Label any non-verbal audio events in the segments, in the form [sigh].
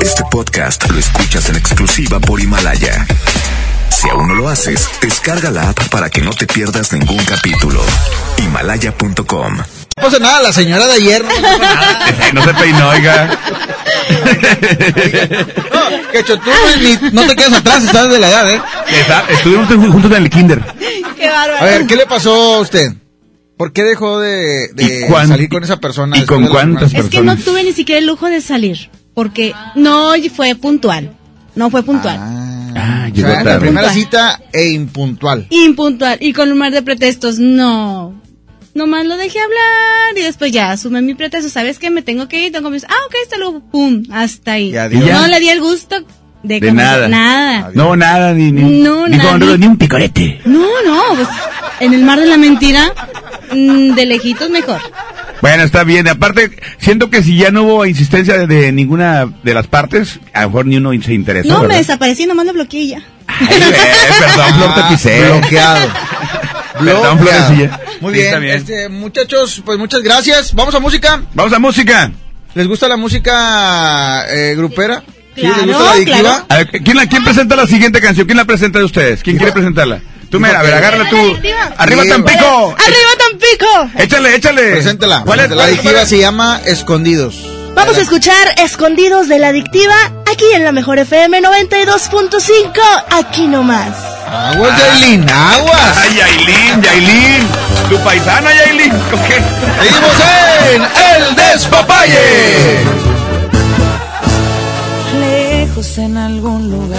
Este podcast lo escuchas en exclusiva por Himalaya. Si aún no lo haces, descarga la app para que no te pierdas ningún capítulo. Himalaya.com. No pasa nada, la señora de ayer no pasa nada. [laughs] no se peinó, oiga. No, que tú ni- no te quedas atrás, estás de la edad, ¿eh? Está- Estuvimos juntos en el kinder. Qué bárbaro. A ver, ¿qué le pasó a usted? ¿Por qué dejó de, de ¿Y cuán- salir con esa persona? y con cuántas primeras- Es que no tuve ni siquiera el lujo de salir, porque no fue puntual. No fue puntual. Ah, O llegó sea, la tarde. primera cita e impuntual. Impuntual. Y con un mar de pretextos, no. Nomás lo dejé hablar y después ya asume mi pretexto. ¿Sabes qué? Me tengo que ir. Tengo mis... Ah, ok, hasta luego. Pum, hasta ahí. Y adiós. Y ya. No le di el gusto de, De nada. Nada. No, nada, ni, ni, No, ni, con- nada. ni un picorete. No, no. Pues, en el mar de la mentira, mm, de lejitos mejor. Bueno, está bien. Aparte, siento que si ya no hubo insistencia de, de ninguna de las partes, a lo mejor ni uno se interesó. No, me ¿verdad? desaparecí, nomás lo bloqueé y ya. Ay, eh, [laughs] [laughs] perdón, Flor, te Ah, pisé. Bloqueado. Perdón. Florecilla. Muy Sí, bien, está bien. Este, muchachos, pues muchas gracias. Vamos a música. Vamos a música. ¿Les gusta la música eh, grupera? ¿Sí? ¿Les gusta la adictiva? claro. A ver, ¿quién, la, ¿Quién presenta la siguiente canción? ¿Quién la presenta de ustedes? ¿Quién quiere presentarla? Tú, mira, a ver, agárrala tú. Arriba. ¡Arriba Sí, Tampico! ¡Arriba Tampico! Échale, échale. Preséntela. ¿Cuál es La adictiva cuál es? se llama Escondidos. Vamos a escuchar Escondidos de la Adictiva aquí en la Mejor FM 92.5, aquí nomás. Aguas, Yailin, aguas. Ay, Yailin, Yailin. Tu paisana, Yailin. Seguimos en El Despapalle. lejos en algún lugar,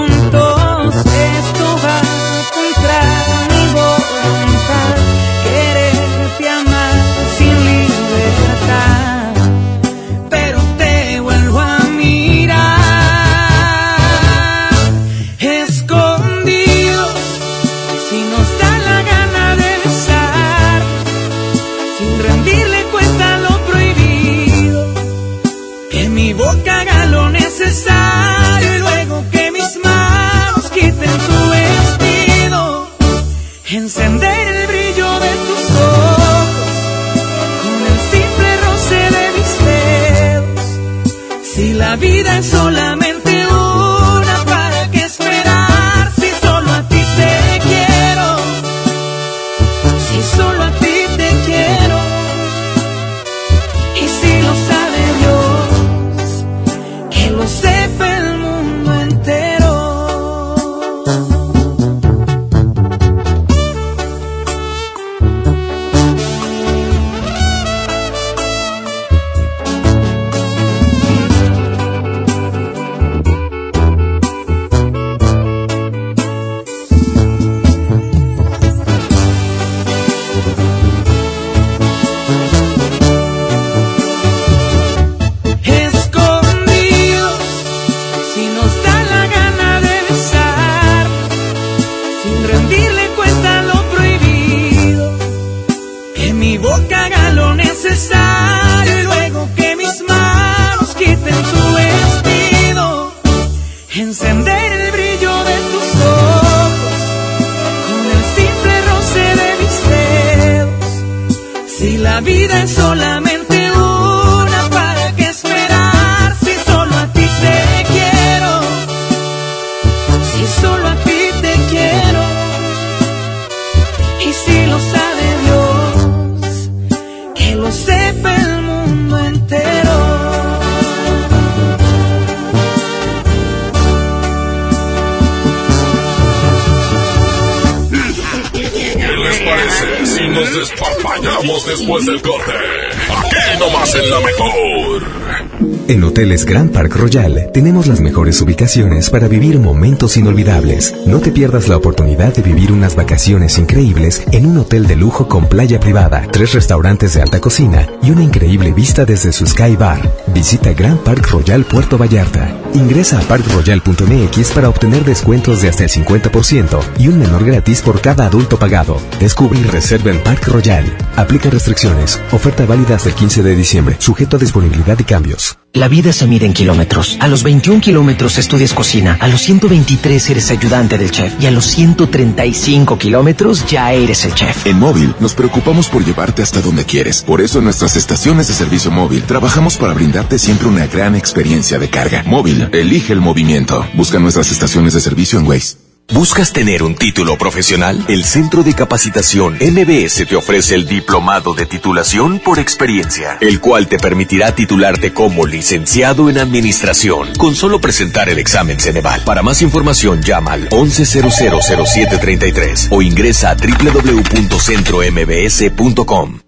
Vida es solamente después del corte? Aquí nomás en la mejor. En Hoteles Grand Park Royal tenemos las mejores ubicaciones para vivir momentos inolvidables. No te pierdas la oportunidad de vivir unas vacaciones increíbles en un hotel de lujo con playa privada, tres restaurantes de alta cocina y una increíble vista desde su Sky Bar. Visita Gran Park Royal Puerto Vallarta. Ingresa a parkroyal.mx para obtener descuentos de hasta el 50% y un menor gratis por cada adulto pagado. Descubre y reserva en Park Royal. Aplica restricciones. Oferta válida hasta el 15 de diciembre. Sujeto a disponibilidad y cambios. La vida se mide en kilómetros. A los 21 kilómetros estudias cocina, a los 123 eres ayudante del chef y a los 135 kilómetros ya eres el chef. En móvil nos preocupamos por llevarte hasta donde quieres. Por eso en nuestras estaciones de servicio móvil trabajamos para siempre una gran experiencia de carga. Móvil, elige el movimiento. Busca nuestras estaciones de servicio en Waze. ¿Buscas tener un título profesional? El Centro de Capacitación MBS te ofrece el Diplomado de Titulación por Experiencia, el cual te permitirá titularte como licenciado en Administración con solo presentar el examen Ceneval. Para más información llama al 11000733 o ingresa a www.centrombs.com.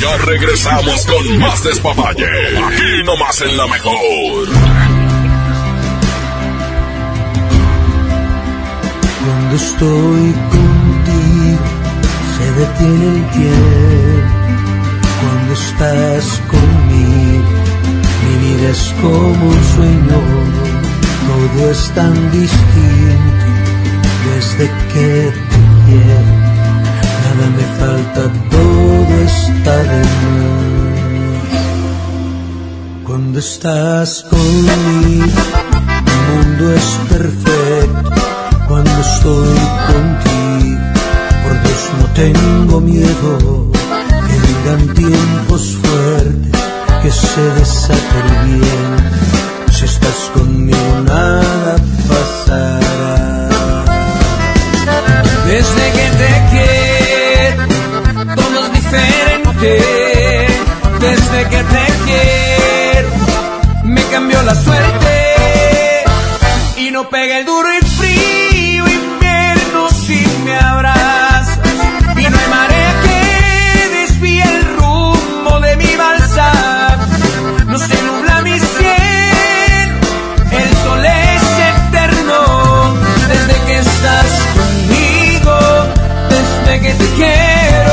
Ya regresamos con más despapalle. Aquí nomás en la mejor. Cuando estoy contigo, se detiene el tiempo. Cuando estás conmigo, mi vida es como un sueño. Todo es tan distinto desde que te quiero. Me falta, todo está de. Cuando estás conmigo, mi mundo es perfecto. Cuando estoy contigo, por Dios no tengo miedo. Que vengan tiempos fuertes, que se desate el bien. Si estás conmigo, nada pasará. Desde que te quiero, Desde que te quiero, me cambió la suerte. Y no pega el duro y frío invierno si me abrazas. Y no hay marea que desvíe el rumbo de mi balsa. No se nubla mi cielo, el sol es eterno. Desde que estás conmigo, desde que te quiero.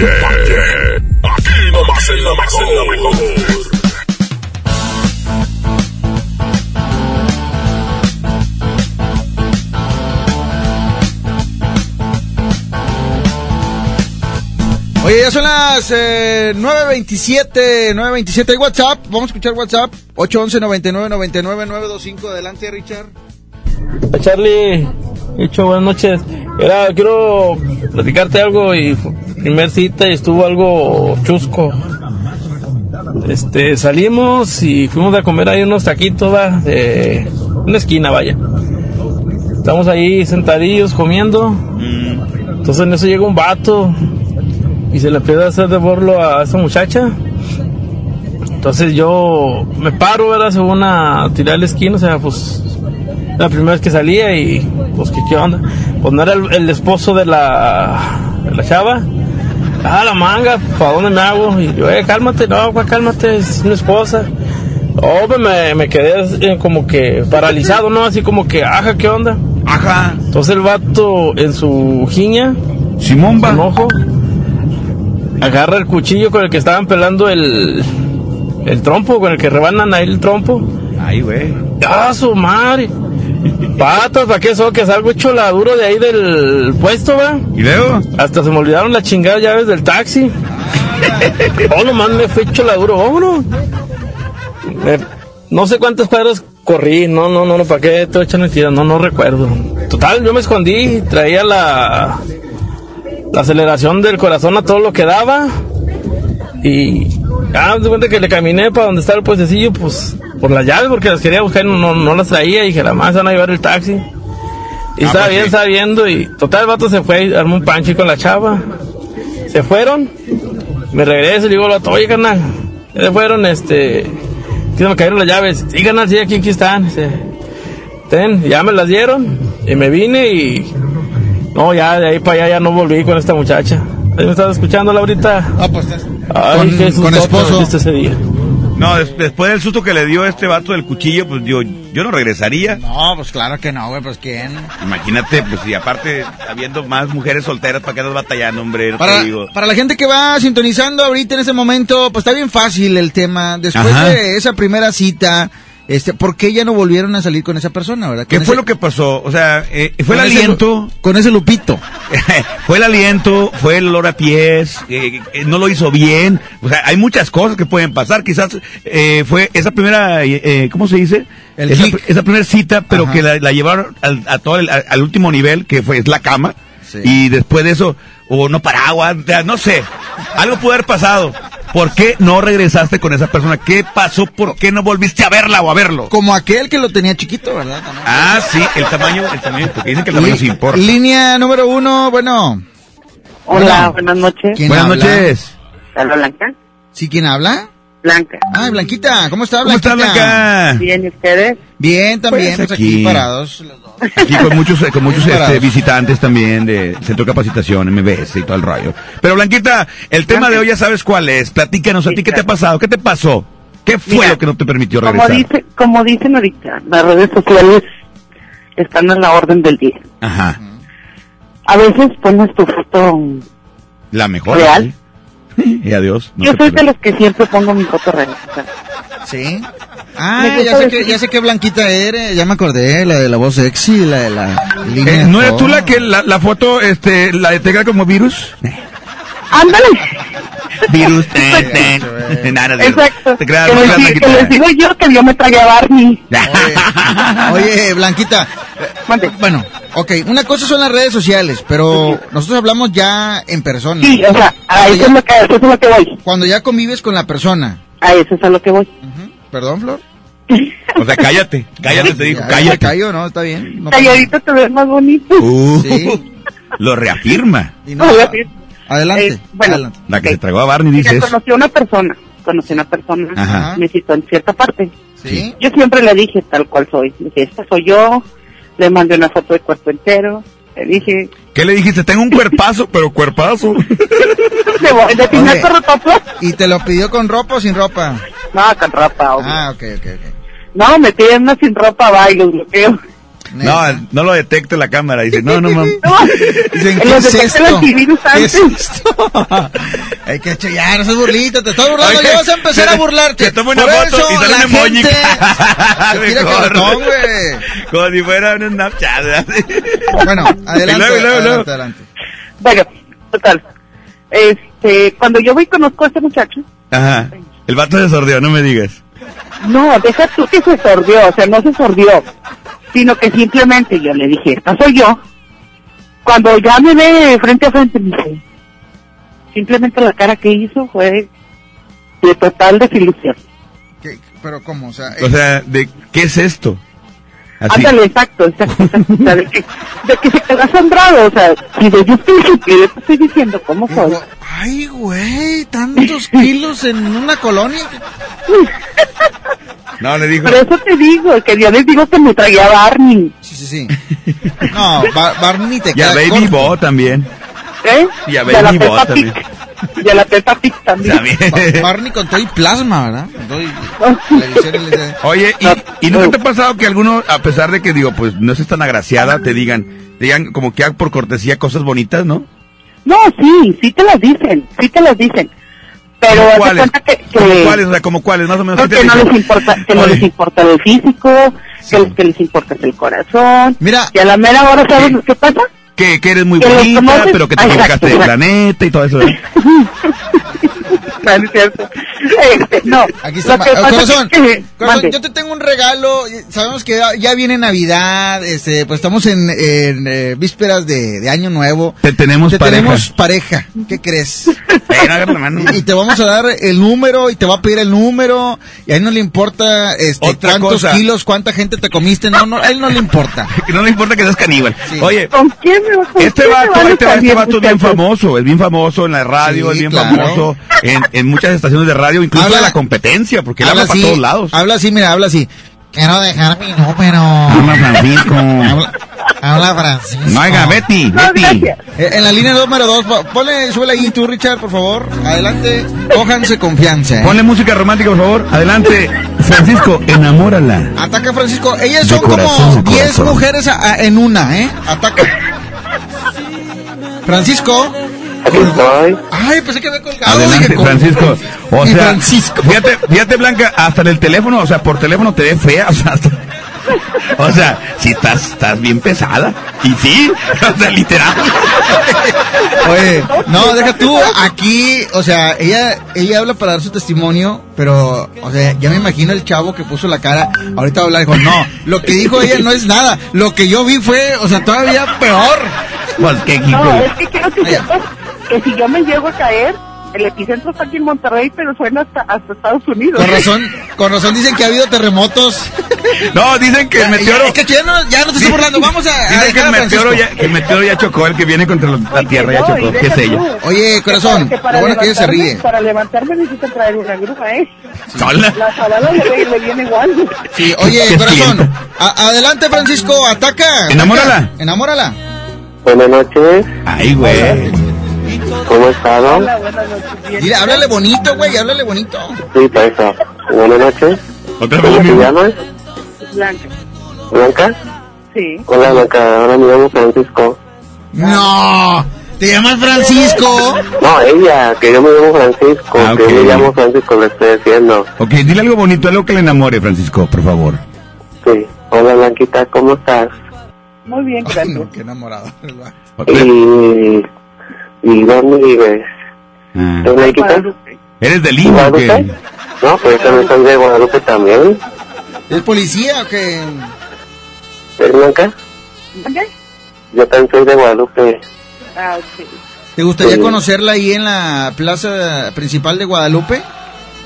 Despapalle. Aquí nomás en la mejor. Oye, ya son las eh, 9.27, 9.27. Hay WhatsApp, vamos a escuchar WhatsApp. 811 99 99 925. Adelante, Richard. Charlie, hecho buenas noches. Era, quiero platicarte algo y primer cita y estuvo algo chusco. Este, salimos y fuimos a comer ahí unos taquitos, de una esquina, vaya. Estamos ahí sentadillos comiendo. Entonces en eso llega un vato y se le empieza a hacer de borlo a esa muchacha. Entonces yo me paro, ¿verdad? Según a tirar la esquina, o sea, pues la primera vez que salía y pues ¿qué, qué onda? Pues no era el, el esposo de la, de la chava. Ah, la manga, ¿para dónde me hago? Y yo, eh, cálmate, no, pues, cálmate, es mi esposa. Oh, pues, me, me quedé eh, como que paralizado, ¿no? Así como que, ajá, ¿qué onda? Ajá. Entonces el vato en su jiña, Simón va. ojo, agarra el cuchillo con el que estaban pelando el, el trompo, con el que rebanan ahí el trompo. Ay, güey. ¡Ah, su madre! Patas, ¿para qué eso? Que salgo hecho la duro de ahí del puesto, va. ¿Y luego? Hasta se me olvidaron las chingadas llaves del taxi. oh, nomás me fue hecho la duro, oh. Me- no sé cuántas cuadras corrí, no, no, no, no, ¿para qué te echan mentiras? No, no recuerdo. Total, yo me escondí, traía la, la aceleración del corazón a todo lo que daba. Y ah, de cuenta que le caminé para donde estaba el puestecillo, pues por las llaves, porque las quería buscar y no, no las traía. Y dije, la más van a llevar el taxi. Y Ah, estaba pues bien, sí. estaba viendo. Y total, el vato se fue, armó un pancho con la chava. Se fueron. Me regreso y digo vato, oye, carnal, ya se fueron, este. Que se me cayeron las llaves. Sí, carnal, sí, aquí, aquí están. Ten, ya me las dieron. Y me vine y. No, ya de ahí para allá ya no volví con esta muchacha. Ahí me estás escuchando, Laurita. Ah, pues estás. Ay, Con- qué con esposo. ese día. No, des- después del susto que le dio este vato del cuchillo, pues yo, yo no regresaría. No, pues claro que no, güey, pues quién. Imagínate, pues y aparte, habiendo más mujeres solteras, ¿para qué andas batallando, hombre? No Para, te digo. para la gente que va sintonizando ahorita en ese momento, pues está bien fácil el tema. Después Ajá. de esa primera cita, este, ¿por qué ya no volvieron a salir con esa persona, verdad? ¿Qué fue ese- lo que pasó? O sea, eh, fue el ese aliento. Con ese lupito. [laughs] fue el aliento, fue el olor a pies, eh, eh, no lo hizo bien. O sea, hay muchas cosas que pueden pasar. Quizás eh, fue esa primera, eh, ¿cómo se dice? El esa, primera cita, pero Ajá. que la, la llevaron al, a todo el- al, al último nivel, que fue es la cama. Sí. Y después de eso, o no paraguas, no sé. Algo pudo haber pasado. ¿Por qué no regresaste con esa persona? ¿Qué pasó? ¿Por qué no volviste a verla o a verlo? Como aquel que lo tenía chiquito, ¿verdad? También. Ah, sí, el tamaño, el tamaño, porque dicen que el tamaño sí importa. Línea número uno, bueno. Hola, buenas noches. ¿quién Buenas habla? noches. ¿Habla Blanca? ¿Sí, quién habla? Blanca. Ah, Blanquita, ¿cómo está ¿Cómo está Blanca? Bien, ¿y ustedes? Bien, también, Pues pues aquí, aquí. parados. los dos. Aquí con muchos, con muchos este, visitantes también de Centro de Capacitación, MBS y todo el rollo. Pero Blanquita, el tema de hoy ya sabes cuál es. Platícanos, ¿a ti qué te ha pasado? ¿Qué te pasó? ¿Qué fue Mira, lo que no te permitió Como, regresar? dice, como dicen ahorita, las redes sociales están a la orden del día. Ajá. A veces pones tu foto. La mejor. ¿Real? ¿sí? [laughs] Y adiós. no Yo soy de los que siempre pongo mi foto real. o sea, ¿Sí? Ah, ya sé, que, ya sé qué Blanquita eres, ya me acordé, la de la voz sexy, la de la línea. Eh, ¿No eres tú la que la, la foto este, la detecta como virus? Ándale. Virus. [laughs] ten, ten. Nada, Dios. Exacto. Te creas, que, te les, que Blanquita. les digo yo que yo me tragué a Barney. Oye, Blanquita, eh, bueno, ok, una cosa son las redes sociales, pero nosotros hablamos ya en persona. Sí, o sea, a Cuando eso es ya- lo que, a eso es lo que voy. Cuando ya convives con la persona. A eso es a lo que voy. Perdón, Flor. [laughs] O sea, cállate. Cállate, te dijo, Ya, cállate. callo, ¿no? Está bien. no Calladito te ves más bonito. Uh, Sí. [laughs] Lo reafirma. nada. Y no, adelante, Eh, bueno, adelante. La que Ok. se tragó a Barney dice Mira, eso. conocí a una persona. conocí a una persona, Ajá. me citó en cierta parte. Sí. Yo siempre le dije tal cual soy. Le dije, esta soy yo. Le mandé una foto de cuerpo entero. Le dije, ¿Qué le dijiste? Tengo un cuerpazo, [laughs] pero cuerpazo. [laughs] ¿de, voy-? ¿Y te lo pidió con ropa o sin ropa? No, con ropa, obvio. Ah, ok, ok, ok. No, me piden una sin ropa, los bloqueo. No, no lo detecta la cámara. Dice, no, no, mames. [laughs] Dicen, En ¿qué es esto? ¿Qué es esto? [laughs] Hay que ya, no seas burlita, te estás burlando, Oye, ya vas a empezar a burlarte. te tomo una Por foto eso y sale un emoji. [laughs] Mejor. cartón, güey. Como si fuera un Snapchat. Bueno, adelante, luego, luego, adelante, adelante. Bueno, total. Este, cuando yo voy y conozco a este muchacho, Ajá. El vato se sordió, no me digas. No, deja tú que se sordió, o sea, no se sordió, sino que simplemente yo le dije, esta soy yo. Cuando ya me ve frente a frente, me dice, simplemente la cara que hizo fue de total desilusión. ¿Qué? Pero ¿cómo? O sea, O sea, ¿de qué es esto? Así. Ándale, exacto, exacto, exacto. O sea, de, que, de que se quedó asombrado, o sea, si de yo estoy yo te estoy diciendo cómo soy. Ay, güey, tantos [laughs] kilos en una colonia. No, le dijo. Por eso te digo, que yo les digo que me traía Barney. Sí, sí, sí. No, Bar- Barney te Y a queda Baby corto. Bo también. ¿Eh? Y a Y a la Baby Bo Peppa también. Y a la Peppa Pig también. Ba- Barney con todo y plasma, ¿verdad? Con todo y [laughs] televisión LCD. Oye, ¿y, ¿y nunca te ha pasado que alguno, a pesar de que digo, pues no es tan agraciada, te digan, te digan como que por cortesía cosas bonitas, ¿no? No, sí, sí te las dicen, sí te las dicen. Pero ¿Cómo cuáles? cuenta que, ¿Cómo que, cuáles? O sea, como cuáles, más o menos. no, ¿qué te que no les importa, que no les importa el físico, que lo que les importa es el corazón. Mira. Y a la mera hora, ¿sabes qué pasa? Que, que eres muy Que bonita, conoces- pero que te equivocaste de planeta y todo eso. ¿eh? [laughs] Este, no, Aquí está. lo que ma- pasa corazón, es que- corazón, mande. yo te tengo un regalo. Sabemos que ya, viene Navidad, este, pues estamos en, en, eh, vísperas de, de Año Nuevo. Te tenemos Te pareja. tenemos pareja. ¿Qué crees? [laughs] Y, y te vamos a dar el número y te va a pedir el número y a él no le importa este, Otra cuántos cosa. kilos, cuánta gente te comiste. No, no, a él no le importa. [laughs] No le importa que seas caníbal. Oye, ¿Con quién me este me vato, este, este vato es bien famoso, es bien famoso en la radio, Sí, es bien claro. famoso en, en muchas estaciones de radio, incluso Habla- de la competencia, porque él Habla habla para así, todos lados. Habla así, mira, habla así. Quiero dejar mi número. Habla Francisco. Habla, habla Francisco. No, oiga, Betty, Betty. Eh, En la línea número dos, po- ponle, súbele ahí tú, Richard, por favor. Adelante, cójanse confianza. ¿eh? Ponle música romántica, por favor. Adelante, Francisco, enamórala. Ataca Francisco. Ellas son corazón como a 10 corazón. mujeres a- a- en una, ¿eh? Ataca. Francisco. Ay, pensé que había colgado. Adelante, dije. Francisco. O sea, Francisco. fíjate, fíjate, Blanca, hasta en el teléfono, o sea, por teléfono te ve fea, o sea, hasta- [laughs] o sea, si estás, estás bien pesada. Y sí, [laughs] o sea, literal. [laughs] Oye, no, deja tú, aquí, o sea, ella, ella habla para dar su testimonio, pero, o sea, ya me imagino el chavo que puso la cara, ahorita va a hablar, dijo, no, lo que dijo ella no es nada, lo que yo vi fue, o sea, todavía peor. Pues, ¿qué, No, es que quiero que sepas que si yo me llego a caer, el epicentro está aquí en Monterrey, pero suena hasta, hasta Estados Unidos. Con razón, con razón dicen que ha habido terremotos. No, dicen que el Ya, meteoro. ya, es que ya no, ya no te estoy burlando, vamos a, a Dicen que el meteoro, ya, que el meteoro ya chocó, el que viene contra la, la Tierra ya chocó. ¿Qué ella? tú, Oye, corazón, que para lo bueno que ella se levantarme- ríe. Para levantarme necesito traer una grúa, ¿eh? Sola. La sabana le, le viene igual. Sí, oye, corazón, a- adelante Francisco, ataca. Enamórala. ataca, Enamórala. Buenas noches, Ay, güey. ¿Cómo estado? Hola, buenas noches. Bien. Dile, háblale bonito, güey, háblale bonito. Sí, para eso. Buenas noches, Otra vez ¿cómo te llamas? Blanca. ¿Blanca? Sí. Hola Blanca, ahora me llamo Francisco. No, te llamas Francisco. No, ella, que yo me llamo Francisco, Ah, que yo me llamo Francisco, le estoy diciendo. Ok, dile algo bonito, algo que le enamore, Francisco, por favor. Sí, hola Blanquita, ¿cómo estás? Muy bien, Ay, gracias. no, qué enamorado. Y, ¿Y dónde vives? Ah. ¿En. ¿Eres de Lima o qué? No, pues yo también soy de Guadalupe también. ¿Es policía o qué? ¿Es Blanca? ¿Dónde? Yo también soy de Guadalupe. Ah, ok. ¿Te gustaría Sí. conocerla ahí en la plaza principal de Guadalupe?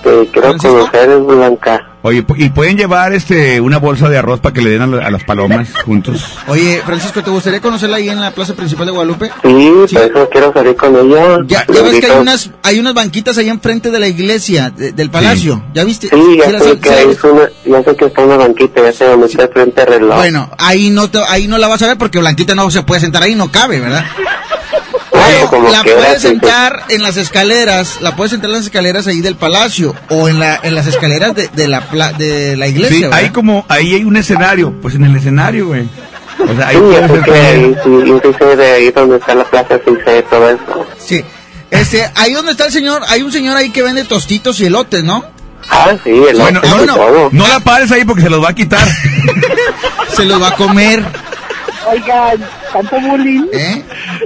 Sí, te quiero conocer, Blanca. Oye, y pueden llevar este una bolsa de arroz para que le den a, la- a las palomas [laughs] juntos. Oye, Francisco, ¿te gustaría conocerla ahí en la plaza principal de Guadalupe? Sí, por eso quiero salir con ella. Ya, ya ves que hay unas, hay unas banquitas ahí enfrente de la iglesia, de- del palacio. ¿Ya viste? Sí, ya las- sé sí que es una, ya sé que está una banquita, ya sé dónde está frente al reloj. Bueno, ahí no, te- ahí no la vas a ver porque Blanquita no se puede sentar ahí, no cabe, ¿verdad? La quiera, puedes sí, sí. sentar en las escaleras, la puedes sentar en las escaleras ahí del palacio o en la en las escaleras de, de la pla- de la iglesia. Sí, como, ahí hay un escenario, pues en el escenario, güey. O sea, ahí Sí, que ahí, de ahí donde está la plaza, sí sé todo eso. Sí. Este, ahí donde está el señor, hay un señor ahí que vende tostitos y elotes, ¿no? Ah, sí, el Bueno, y no, todo. no la pares ahí porque se los va a quitar. [laughs] Se los va a comer. Oigan, tanto bullying. ¿Eh?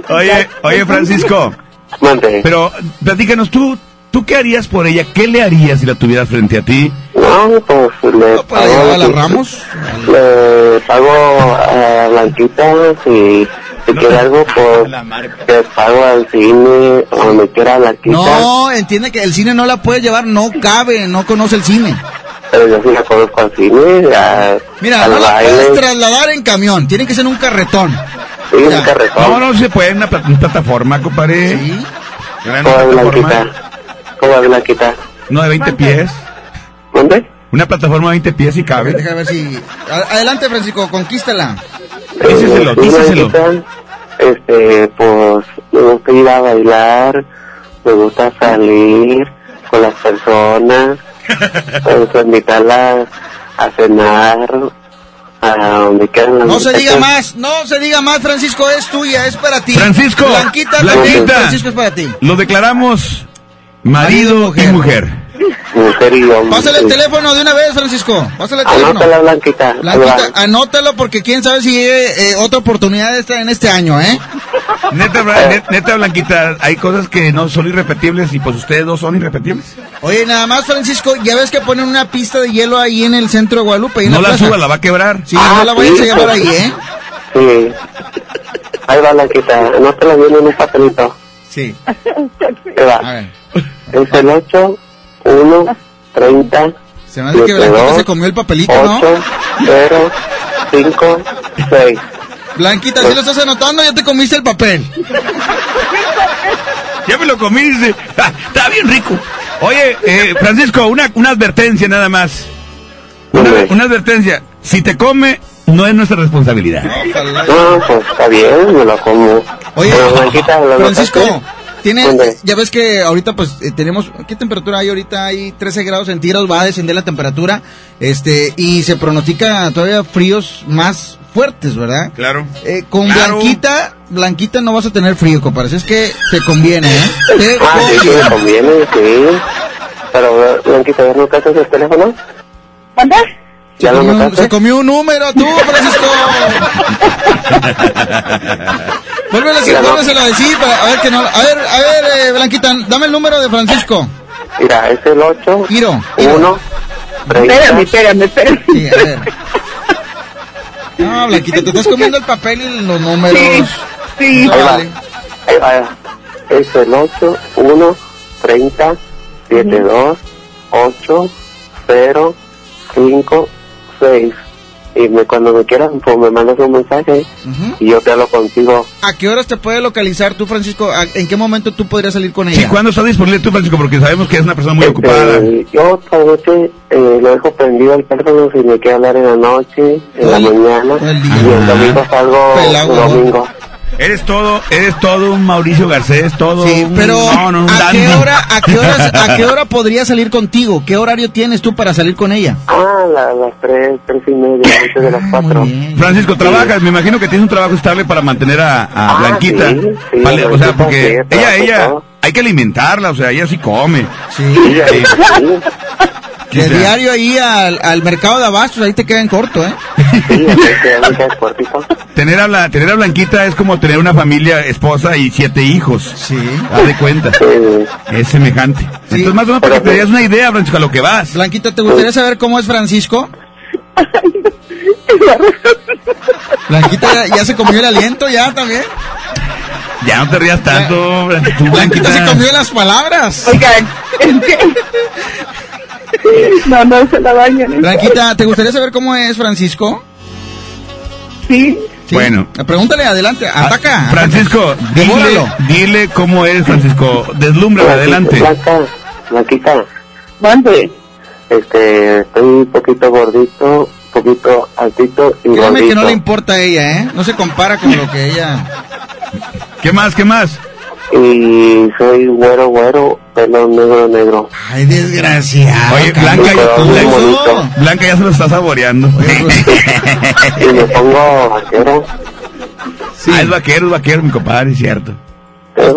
Oye, oye, Francisco. Mande. Pero platícanos, ¿tú, ¿tú qué harías por ella? ¿Qué le harías si la tuvieras frente a ti? No, pues le ¿Para llevar a las pago, Ramos? le pago a Blanquita si, si quiere algo, pues le pago al cine o donde quiera Blanquita. No, entiende que el cine no la puede llevar, no cabe, no conoce el cine. Pero yo sí la conozco al cine, a, Mira, al no la baile. puedes trasladar en camión, tiene que ser un carretón. Sí, un carretón. No, no se puede, una, pla- una plataforma, compadre. Sí. Una ¿Cómo es plataforma. Blanquita? ¿Cómo Blanquita? No, de 20 pies. ¿Dónde? Una plataforma de 20 pies y cabe. Deja ver si... Adelante, Francisco, conquístala. Eh, díceselo. Blanquita, Este, pues, me gusta ir a bailar, me gusta salir con las personas, me gusta invitarlas a cenar, a donde quieran. las No se diga más, no se diga más, Francisco, es tuya, es para ti. Francisco, Blanquita, Blanquita. Francisco es para ti. Lo declaramos marido y mujer. Mujer y hombre. Pásale el teléfono de una vez, Francisco. Pásale el teléfono. Anótala, Blanquita. Blanquita, anótalo porque quién sabe si llegue eh, otra oportunidad esta en este año, ¿eh? Neta, net- neta, Blanquita, hay cosas que no son irrepetibles y pues ustedes dos son irrepetibles. Oye, nada más, Francisco, ya ves que ponen una pista de hielo ahí en el centro de Guadalupe. en No la plaza. suba, la va a quebrar. Sí, no la vayas a sí, llevar ahí, ¿eh? Sí. Ahí va, Blanquita. Anótala bien en un papelito. Sí. Ahí va. A ver. Es el 8, 1, 30, Se me hace que Blanquita se comió el papelito, ¿no? 8, 0, 5, 6. Blanquita, si lo estás anotando, ya te comiste el papel. Ya me lo comí, dice. Ah, está bien rico. Oye, eh, Francisco, una, una advertencia nada más. Una, una advertencia. Si te come, no es nuestra responsabilidad. No, pues está bien, me lo como. Oye, Bueno, Blanquita, ¿lo Francisco, notaste? Tiene, ¿Dónde? ya ves que ahorita pues eh, tenemos, ¿qué temperatura hay ahorita? Hay 13 grados centígrados, va a descender la temperatura, este, y se pronostica todavía fríos más fuertes, ¿verdad? Claro. Eh, con Claro. Blanquita, Blanquita no vas a tener frío, compadre, es que te conviene, ¿eh? Te Ah, sí, sí, me conviene. conviene, sí. Pero, Blanquita, ¿ya notaste el teléfono? ¿Ya Se lo comió, se comió un número, tú, Francisco. [laughs] Vuélvelo a decir, para, a ver que no. A ver, a ver, eh, Blanquita, dame el número de Francisco. Mira, es el 8, Giro. 1, 30. Espérame, espérame, espérame. Sí, a ver. No, Blanquita, te estás comiendo el papel y los números. Sí. No Ahí va. vale. Ahí va. Es el 8, 1, 30, 7, 2, 8, 0, 5, 6. Y me, cuando me quieras, pues me mandas un mensaje Ujú. y yo te hablo contigo. ¿A qué horas te puede localizar tú, Francisco? ¿A- ¿En qué momento tú podrías salir con Sí, ella? ¿cuándo está disponible tú, Francisco? Porque sabemos que es una persona muy Este, ocupada. yo esta noche eh, lo dejo prendido el teléfono si me quiere hablar en la noche, en la mañana. Y el domingo salgo Pelado, el domingo. Eres todo, eres todo un Mauricio Garcés, todo Sí, un- pero no, no, un ¿a qué hora, a qué horas, a qué [laughs] hora podría salir contigo? ¿Qué horario tienes tú para salir con ella? Ah, la- las 3, 3 y media, antes de las 4. Francisco, trabajas, me imagino que tienes un trabajo estable para mantener a, a Ah, Blanquita. sí, sí, Vale, o sea, porque sí, ella, ella, todo. hay que alimentarla, o sea, ella sí come. Sí. Sí. De diario ahí al, al mercado de abastos, ahí te quedan corto, ¿eh? Sí. Tener a, la, tener a Blanquita es como tener una familia, esposa y siete hijos. Sí. Haz de cuenta. Es semejante. Entonces, más o menos, para que te des una idea, Francisco, a lo que vas. Blanquita, ¿te gustaría saber cómo es Francisco? Blanquita ya, ya se comió el aliento, ya también. Ya no te rías tanto, tú, Blanquita se Blanquita. comió las palabras. Oigan, [laughs] [laughs] No, no se la bañan. Blanquita, ¿te gustaría saber cómo es Francisco? Sí. Bueno. Pregúntale, adelante, ataca. Francisco, dile, dile cómo eres, Francisco. Deslúmbrame, adelante. Blanca, Blanquita, Mande. este, estoy un poquito gordito, un poquito altito y Créeme gordito. que no le importa a ella, ¿eh? No se compara con lo que ella... ¿Qué más, qué más? Y soy güero, güero, pelo negro, negro. Ay, desgraciado. Oye, Blanca, muy Blanca, ya se lo está saboreando. [laughs] Y me pongo vaquero. Ah, es vaquero, es vaquero, mi compadre, es cierto. ¿Hasta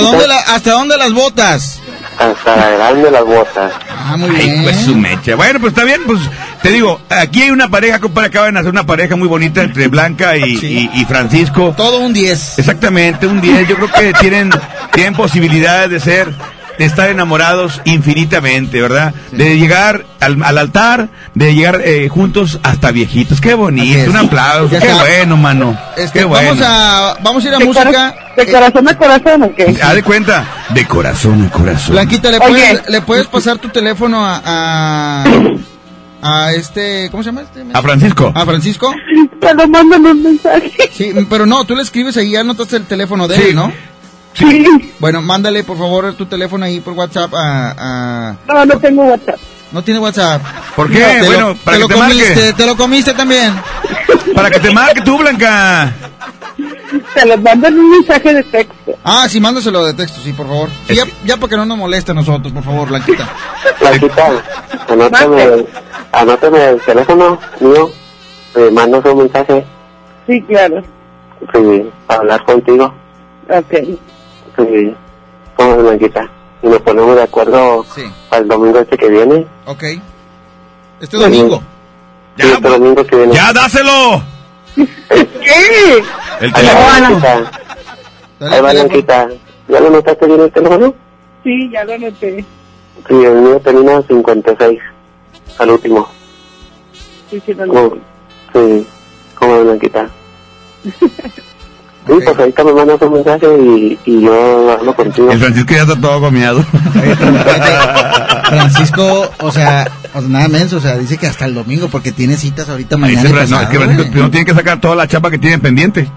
dónde, la- ¿Hasta dónde las botas? Hasta la grande las botas. Ah, muy Ay, bien. pues su mecha. Bueno, pues está bien, pues te digo, aquí hay una pareja, compadre, acaban de hacer una pareja muy bonita entre Blanca y, y- y Francisco. Todo un 10. Exactamente, un 10. Yo creo que tienen, tienen posibilidades de ser, de estar enamorados infinitamente, ¿verdad? De llegar al, al altar, de llegar eh, juntos hasta viejitos. Qué bonito, un aplauso. Ya Qué está. bueno, mano. Este, Qué bueno. vamos, a, vamos a ir a ¿De, música. de corazón a corazón o qué? Haz de cuenta, de corazón a corazón. Blanquita, ¿le puedes, ¿le puedes pasar tu teléfono a, a, a este, ¿cómo se llama este? A Francisco. ¿A Francisco? Te lo mandan un mensaje. Sí, pero no, tú le escribes ahí, ya notaste el teléfono de Sí. él, ¿no? Sí. Bueno, mándale por favor tu teléfono ahí por WhatsApp a... a- No, no tengo WhatsApp. No tiene WhatsApp. ¿Por qué? te Bueno, lo, para te que lo te marque. comiste, te lo comiste también. Para que te marque tú, Blanca. Te lo mandan un mensaje de texto. Ah, sí, mándaselo de texto, sí, por favor. Sí, ya, ya para que no nos moleste a nosotros, por favor, Blanquita. Blanquita, anótame, anótame el teléfono mío, me mandas un mensaje, Sí, claro. sí, para hablar contigo, Ok. sí, ¿cómo es, Blanquita? Y nos ponemos de acuerdo Sí. para el domingo este que viene. Ok. Este domingo. Sí, este domingo que viene. ¡Ya, dáselo! [laughs] ¿Qué? El teléfono. Dale Ahí va. Blanquita. ¿Ya lo notaste bien el teléfono? Sí, ya lo noté. Sí, el mío termina 56, al último. Sí, sí, lo. Sí, ¿cómo es, Blanquita? [laughs] Sí, pues ahorita me mandas un mensaje y, y yo hablo contigo. El Francisco ya está todo comiado. Francisco, o sea, o sea, nada menos, o sea, dice que hasta el domingo porque tiene citas ahorita mañana. se- y no, pasado, es que Francisco primero tiene que sacar toda la chapa que tiene pendiente.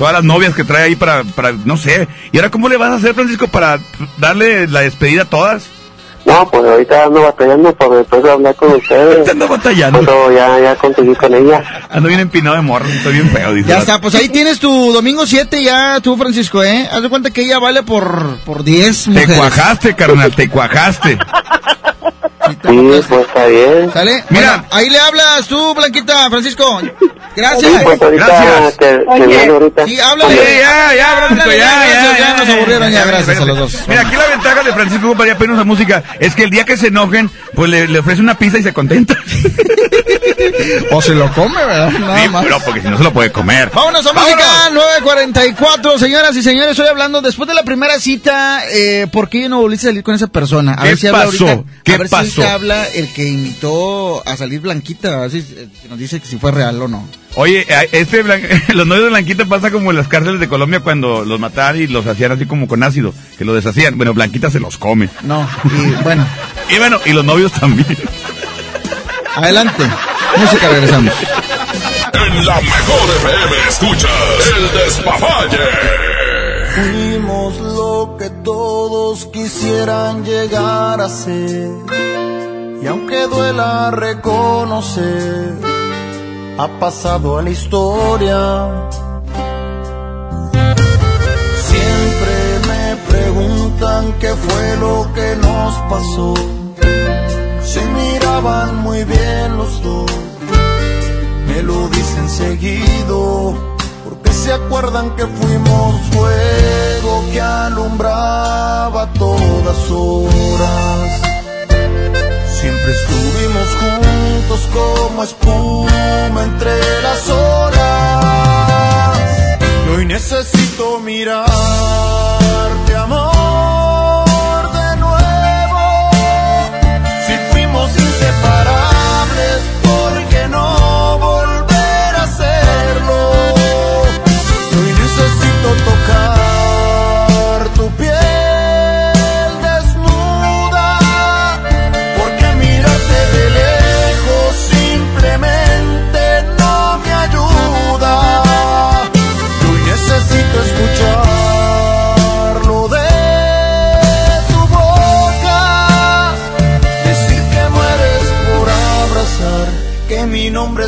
Todas las novias que trae ahí para, para, no sé. ¿Y ahora cómo le vas a hacer, Francisco, para darle la despedida a todas? No, pues ahorita ando batallando por después de hablar con ustedes. Te ando batallando. Cuando ya, ya conseguí con ella. Ando bien empinado de morro, estoy bien feo, dice. Ya está, pues ahí tienes tu domingo 7 ya, tú, Francisco, ¿eh? Haz de cuenta que ella vale por, por 10 Te cuajaste, carnal, te cuajaste. [laughs] Sí, pues está bien. ¿Sale? Mira. Bueno, ahí le hablas tú, Blanquita, Francisco. Gracias. Sí, pues ahorita Gracias. te, te Oye. mando ahorita. Sí, háblale. Sí, ya, ya, Francisco, ya, ya, gracias, ya, nos aburrieron ya, gracias a los dos. Mira, aquí la ventaja de Francisco, compadre, apenas la música, es que el día que se enojen, pues le, le ofrece una pizza y se contenta. [laughs] O se lo come, ¿verdad? Nada Sí, más. pero porque si no se lo puede comer. Vámonos a música 944, señoras y señores. Estoy hablando después de la primera cita. Eh, ¿Por qué no volviste a salir con esa persona? A ¿Qué ver si habla pasó? ahorita. ¿Qué a ver pasó? si habla el que invitó a salir Blanquita. A ver si eh, nos dice que si fue real o no. Oye, eh, este Blan- [laughs] los novios de Blanquita pasa como en las cárceles de Colombia cuando los mataban y los hacían así como con ácido, que lo deshacían. Bueno, Blanquita se los come. No. Y bueno, [laughs] Y bueno, y los novios también. adelante. Música, regresamos. En la mejor FM escuchas el despapalle. Fuimos lo que todos quisieran llegar a ser. Y aunque duela reconocer, ha pasado a la historia. Siempre me preguntan qué fue lo que nos pasó. Se miraban muy bien los dos, me lo dicen seguido se acuerdan que fuimos fuego que alumbraba todas horas. Siempre estuvimos juntos como espuma entre las horas. Hoy necesito mirarte, amor,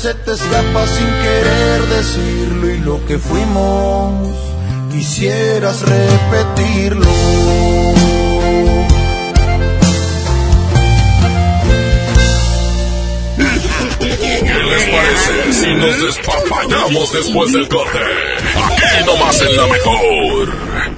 se te escapa sin querer decirlo y lo que fuimos quisieras repetirlo. ¿Qué les parece si nos despapallamos después del corte? Aquí nomás en la mejor.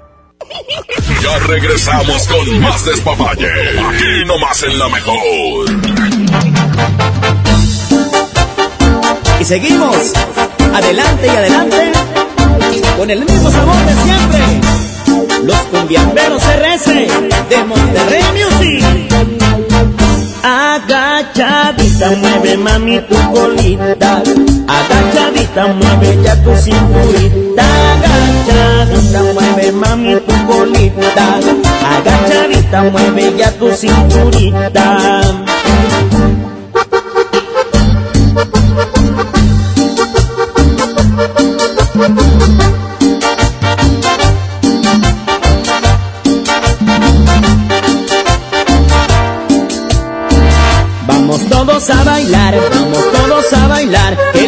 Ya regresamos con más despapalle. Aquí nomás en la mejor. Y seguimos, adelante y adelante, con el mismo sabor de siempre. Los cumbiamberos RS de Monterrey Music. Agachadita, mueve mami tu colita. Agachadita, mueve ya tu cinturita. Agachadita, mueve mami tu colita. Agachadita, mueve ya tu cinturita. Vamos todos a bailar, vamos todos a bailar,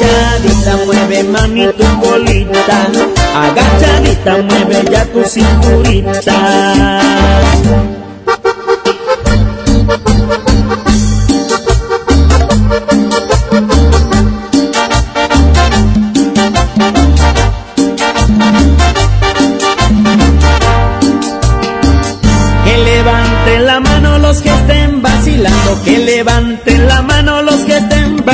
Agachadita, mueve mami tu colita. Agachadita, mueve ya tu cinturita.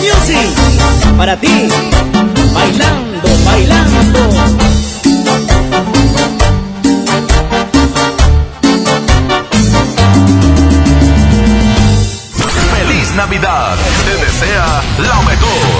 Music para ti, bailando, bailando. Feliz Navidad. Te desea lo mejor.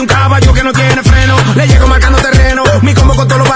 un caballo que no tiene freno. Le llego marcando terreno, mi combo con todos los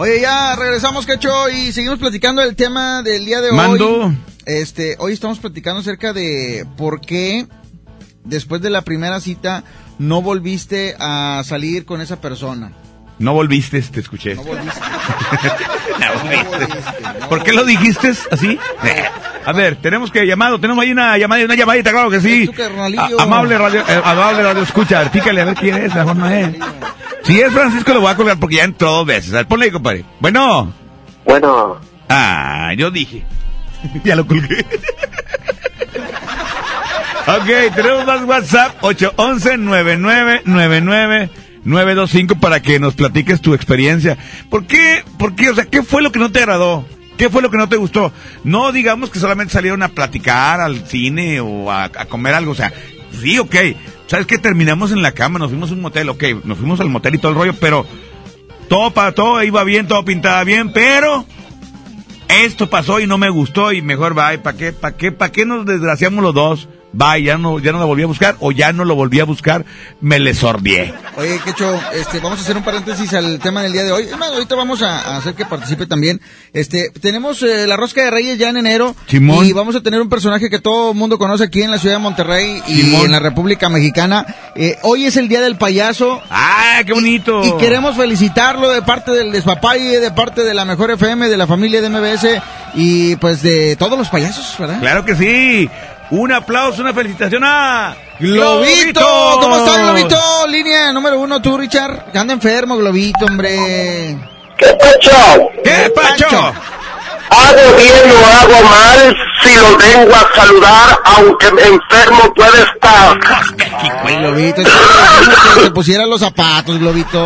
Oye, ya regresamos, Cacho, y seguimos platicando el tema del día de Mando. hoy. Este, hoy estamos platicando acerca de por qué después de la primera cita no volviste a salir con esa persona. No volviste, te escuché. No volviste. [laughs] No volviste. ¿Por qué lo dijiste así? A ver, tenemos que llamado, tenemos ahí una llamada, una llamadita, claro que sí. A- amable radio, eh, amable radio escucha, pícale a ver quién es, mejor no es. Si es Francisco lo voy a colgar porque ya entró dos veces. A ver, ponle ahí, compadre. Bueno. Bueno. Ah, yo dije. [laughs] ya lo colgué. [laughs] Ok, tenemos más WhatsApp 811-9999-925 para que nos platiques tu experiencia. ¿Por qué? ¿Por qué? O sea, ¿qué fue lo que no te agradó? ¿Qué fue lo que no te gustó? No digamos que solamente salieron a platicar al cine o a, comer algo. O sea, sí, ok. ¿Sabes qué? Terminamos en la cama, nos fuimos a un motel, ok. Nos fuimos al motel y todo el rollo, pero todo para todo iba bien, todo pintaba bien, pero esto pasó y no me gustó y mejor bye, ¿para qué, para qué, para qué nos desgraciamos los dos? Bye, ya no, ya no la volví a buscar o ya no lo volví a buscar, me le sorbié. Oye, Quecho, este, vamos a hacer un paréntesis al tema del día de hoy. Es más, ahorita vamos a, a hacer que participe también. Este, tenemos eh, la rosca de Reyes ya en enero. Simón. Y vamos a tener un personaje que todo el mundo conoce aquí en la ciudad de Monterrey y Simón. en la República Mexicana. Eh, hoy es el día del payaso. ¡Ah, qué bonito! Y queremos felicitarlo de parte del Despapalle, de parte de la Mejor FM, de la familia de MBS y pues de todos los payasos, ¿verdad? Claro que sí. Un aplauso, una felicitación a Globito, ¿cómo estás, Globito? Línea número uno, tú, Richard. Anda enfermo, Globito, hombre. ¿Qué pacho? ¿Qué pacho? Hago bien o hago mal si lo vengo a saludar, aunque enfermo puede estar. Ay, Globito, es que dijimos que se pusiera los zapatos, Globito.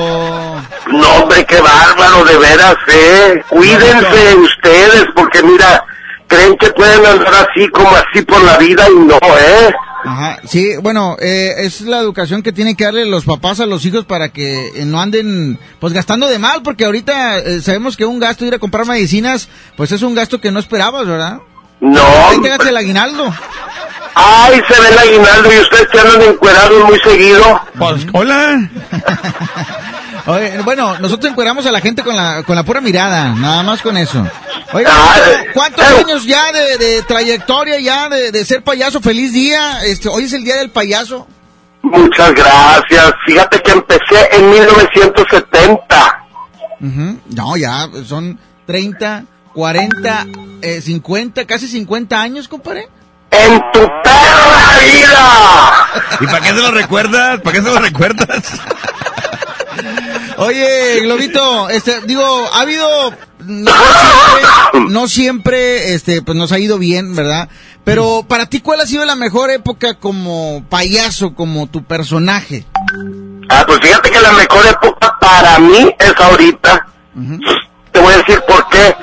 No, hombre, qué bárbaro, de veras, eh. Cuídense ustedes, porque mira, creen que pueden andar así como así por la vida y no, eh. Ajá, sí, bueno, eh, es la educación que tienen que darle los papás a los hijos para que eh, no anden, pues, gastando de mal, porque ahorita eh, sabemos que un gasto ir a comprar medicinas, pues es un gasto que no esperabas, ¿verdad? No. Ahí te el aguinaldo. Ay, se ve el aguinaldo y ustedes que andan encuerados muy seguido. Pues, hola. [laughs] Oye, bueno, nosotros encueramos a la gente con la, con la pura mirada, nada más con eso. Oiga, Ah, ¿cuántos eh. años ya de, de trayectoria ya de, de ser payaso? Feliz día. Este, hoy es el día del payaso. Muchas gracias. Fíjate que empecé en 1970. Ujú. No, ya son 30, 40, eh, 50, casi 50 años, compadre. En tu perra vida. ¿Y para qué se lo recuerdas? ¿Para qué se lo recuerdas? Oye, Globito, este, digo, ha habido, no siempre, no siempre, este, pues nos ha ido bien, ¿verdad? Pero para ti, ¿cuál ha sido la mejor época como payaso, como tu personaje? Ah, pues fíjate que la mejor época para mí es ahorita. Te voy a decir por qué.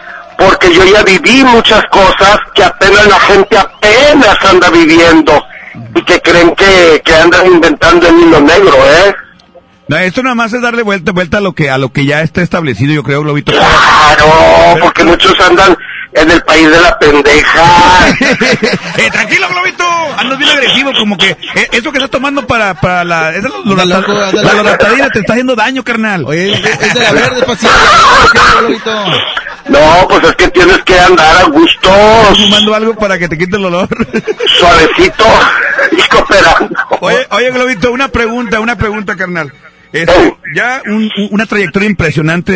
Porque yo ya viví muchas cosas que apenas la gente apenas anda viviendo. Y que creen que, que andan inventando el hilo negro, ¿eh? No, esto nada más es darle vuelta, vuelta a lo que a lo que ya está establecido, yo creo, Globito. Claro, porque muchos andan en el país de la pendeja. [laughs] eh, tranquilo, Globito. Andas bien agresivo, como que eh, eso que estás tomando para, para la... Esa La loco, te está haciendo daño, carnal. Oye, es de la verde, pasito, Globito. No, pues es que tienes que andar a gusto, Estás fumando algo para que te quite el olor. suavecito [laughs] y cooperando. Oye, oye, Globito, una pregunta, una pregunta, carnal. Este, ya un- un- una trayectoria impresionante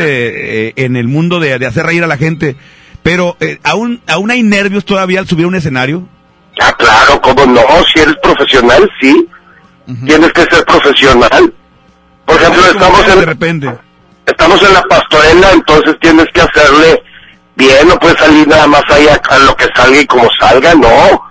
eh, en el mundo de, de hacer reír a la gente, pero eh, ¿aún, ¿aún hay nervios todavía al subir a un escenario? Ah, claro, cómo no, si eres profesional, sí. Tienes que ser profesional. Por ejemplo, estamos de en, repente. Estamos en la pastorela, entonces tienes que hacerle bien, no puedes salir nada más ahí a, a lo que salga y como salga, no.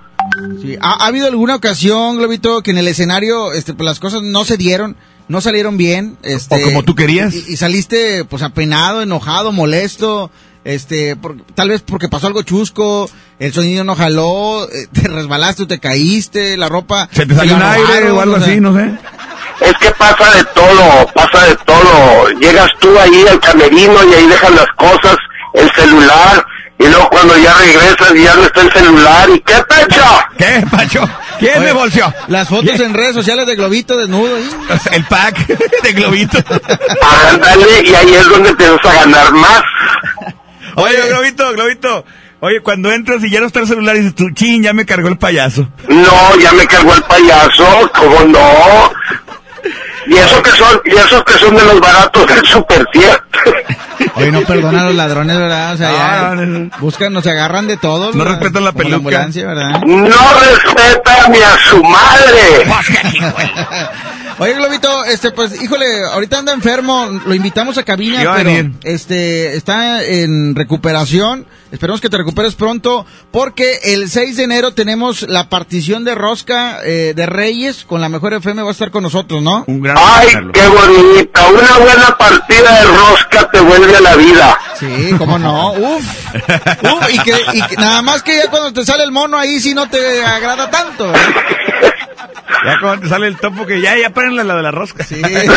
Sí. ¿Ha, ha habido alguna ocasión, Globito, que en el escenario, este, pues las cosas no se dieron, no salieron bien, este, O como tú querías. y, y saliste, pues, apenado, enojado, molesto, este, por- tal vez porque pasó algo chusco, el sonido no jaló, eh, te resbalaste o te caíste, la ropa Se te salió un aire o algo sea, así, no sé. Es que pasa de todo, pasa de todo. Llegas tú ahí al camerino y ahí dejas las cosas, el celular, y luego cuando ya regresas y ya no está el celular, ¿y qué pecho? ¿Qué, Pacho? ¿Quién Oye, me bolseó? Las fotos en redes sociales de Globito desnudo, ¿eh? [laughs] El pack de Globito. Ándale, y ahí es donde empiezas a ganar más. [laughs] Oye, Globito, Globito. Oye, cuando entras y ya no está el celular y dices tú, chin, ya me cargó el payaso. No, ya me cargó el payaso, ¿cómo no? Y eso que son, y esos que son de los baratos [laughs] del super Oye, no perdona a los ladrones, ¿verdad? O sea, ya No, no, no. buscan, nos agarran de todo. No ¿verdad? respetan la peluca. No respeta ni a su madre. [laughs] Oye, Globito, este, pues, híjole, ahorita anda enfermo, lo invitamos a cabina, pero, este, está en recuperación. Esperemos que te recuperes pronto, porque el 6 de enero tenemos la partición de Rosca eh, de Reyes con la mejor FM, va a estar con nosotros, ¿no? Un gran Ay, qué bonita. Una buena partida de rosca te vuelve a la vida. Sí, cómo no, uf, uf, y que, y que nada más que ya cuando te sale el mono ahí sí no te agrada tanto, ¿eh? [laughs] Ya cuando te sale el topo que ya, ya prenle la de la rosca. [laughs] Sí, ahí,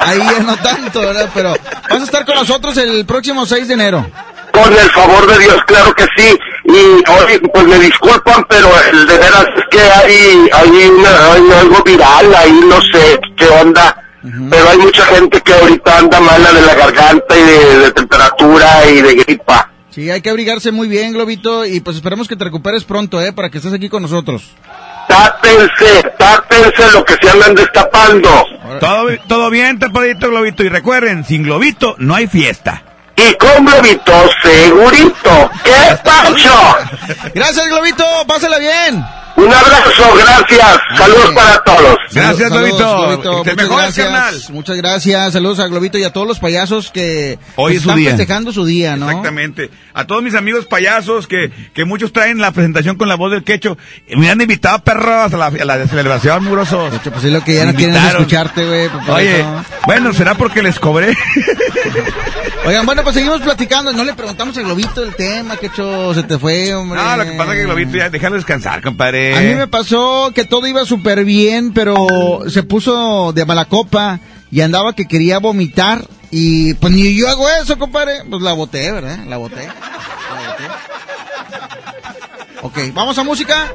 ahí ya no tanto, ¿verdad? Pero vas a estar con nosotros el próximo 6 de enero. Con el favor de Dios, claro que sí. Y oye, pues me disculpan, pero el de veras es que hay, hay, una- hay algo viral ahí, no sé qué onda. Pero hay mucha gente que ahorita anda mala de la garganta y de, de temperatura y de gripa. Sí, hay que abrigarse muy bien, Globito, y pues esperemos que te recuperes pronto, ¿eh? Para que estés aquí con nosotros. Tápense, tápense lo que se andan destapando. Todo, todo bien, tapadito, globito. Y recuerden, sin globito no hay fiesta. Y con globito, segurito. ¡Qué [laughs] pancho! Gracias, Globito, pásala bien. Un abrazo, gracias. Saludos para todos. Gracias, Saludos, Globito. Te Muchas mejores, gracias. carnal. Muchas gracias. Saludos a Globito y a todos los payasos que Hoy pues, es su están día. festejando su día, ¿no? Exactamente. A todos mis amigos payasos que, que muchos traen la presentación con la voz del quecho. Me han invitado perros a la, a la celebración, mugrosos. Pues es lo que ya no quieren escucharte, güey. Oye, eso. bueno, será porque les cobré. [laughs] Oigan, bueno, pues seguimos platicando. No le preguntamos a Globito el tema, que hecho se te fue, hombre. No, lo que pasa es que Globito ya déjalo descansar, compadre. A mí me pasó que todo iba súper bien, pero se puso de mala copa y andaba que quería vomitar. Y pues ni yo hago eso, compadre. Pues la boté, ¿verdad? La boté. Ok, vamos a música.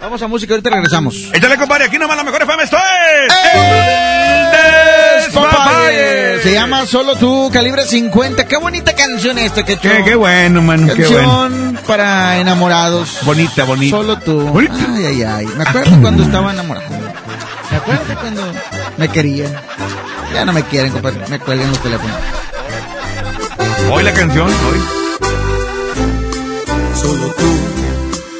Vamos a música, ahorita regresamos. Échale, compadre, aquí nomás la mejor FM esto ¡Eh! es. Despapalle. Se llama Solo tú, calibre 50. Qué bonita canción esta, que Qué, qué bueno, mano, qué Canción bueno. para enamorados. Bonita, bonita. Solo tú. Bonita. Ay, ay, ay. Me acuerdo cuando estaba enamorado. Me acuerdo cuando me querían. Ya no me quieren, compadre. Me cuelgan los teléfonos. Hoy la canción, hoy. Solo tú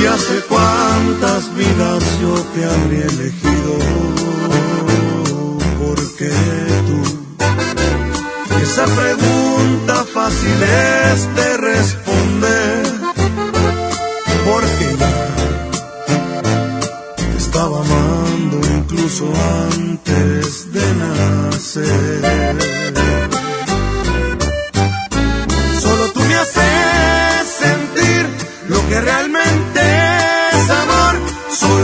Y hace cuántas vidas yo te habría elegido. Porque tú, esa pregunta fácil es de responder. Porque ya te estaba amando incluso antes de nacer. Solo tú me haces sentir lo que realmente.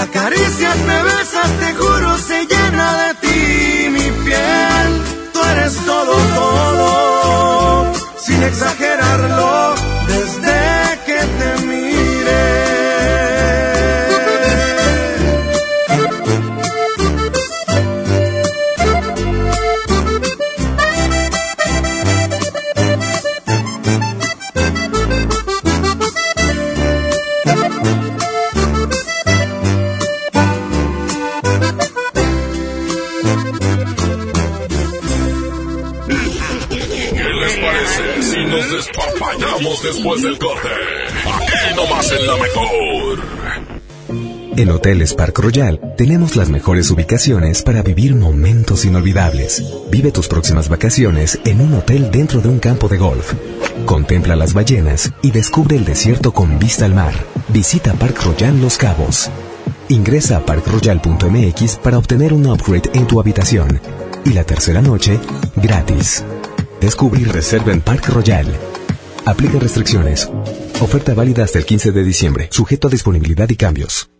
me acaricias, me besas, te juro, se después del corte. Aquí nomás en la mejor. En Hoteles Park Royal tenemos las mejores ubicaciones para vivir momentos inolvidables. Vive tus próximas vacaciones en un hotel dentro de un campo de golf. Contempla las ballenas y descubre el desierto con vista al mar. Visita Park Royal Los Cabos. Ingresa a parkroyal.mx para obtener un upgrade en tu habitación. Y la tercera noche, gratis. Descubre y reserva en Park Royal. Aplica restricciones. Oferta válida hasta el 15 de diciembre, sujeto a disponibilidad y cambios.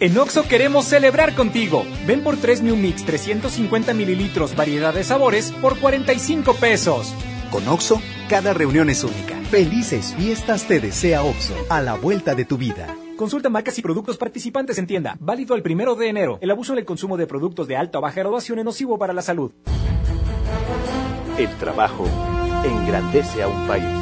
En Oxo queremos celebrar contigo. Ven por 3 New Mix 350 mililitros, variedad de sabores, por 45 pesos. Con Oxo, cada reunión es única. Felices fiestas te desea Oxo, a la vuelta de tu vida. Consulta marcas y productos participantes en tienda. Válido el primero de enero. El abuso en el consumo de productos de alta o baja graduación es nocivo para la salud. El trabajo engrandece a un país.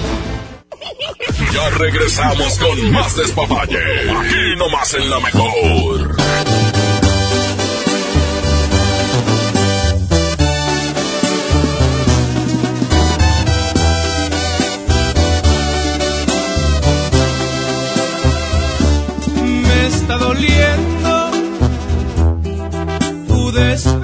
Ya regresamos con más despapalle. Aquí nomás en la mejor. Me está doliendo tu desprecio,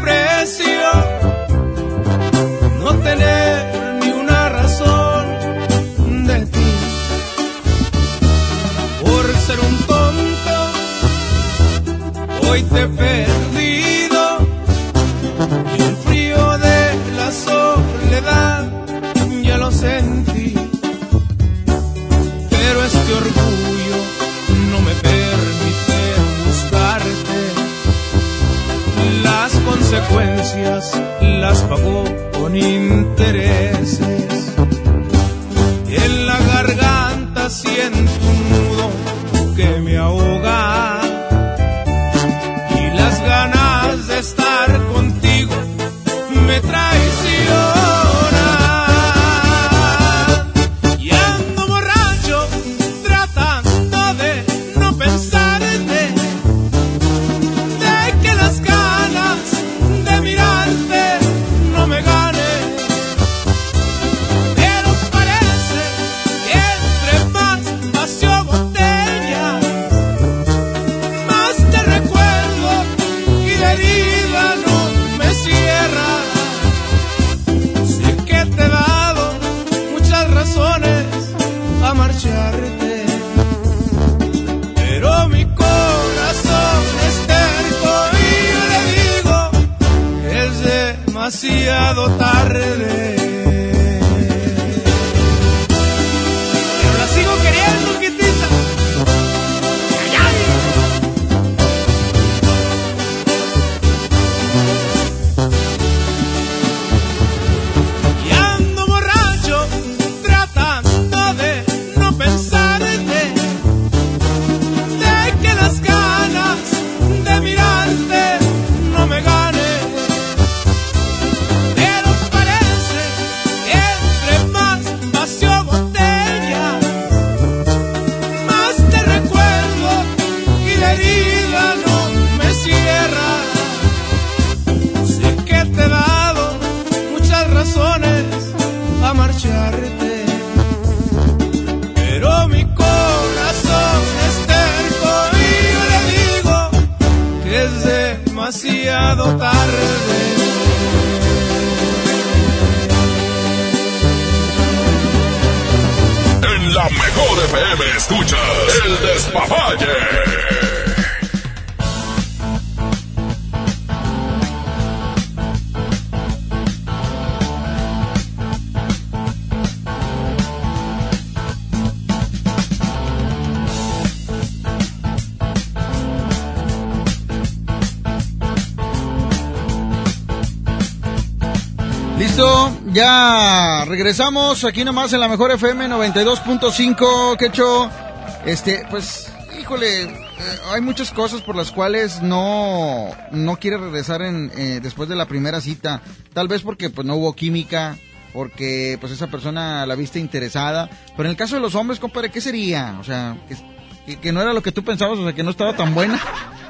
hoy te he perdido y el frío de la soledad ya lo sentí. Pero este orgullo no me permite buscarte. Las consecuencias las pagó con intereses. En la garganta siento me traicionan. Regresamos aquí nomás en la mejor FM 92.5, Quecho. Este, pues, híjole, hay muchas cosas por las cuales no, no quiere regresar en, eh, después de la primera cita. Tal vez porque pues no hubo química, porque pues esa persona la viste interesada. Pero en el caso de los hombres, compadre, ¿qué sería? O sea, que- que no era lo que tú pensabas, o sea, que no estaba tan buena.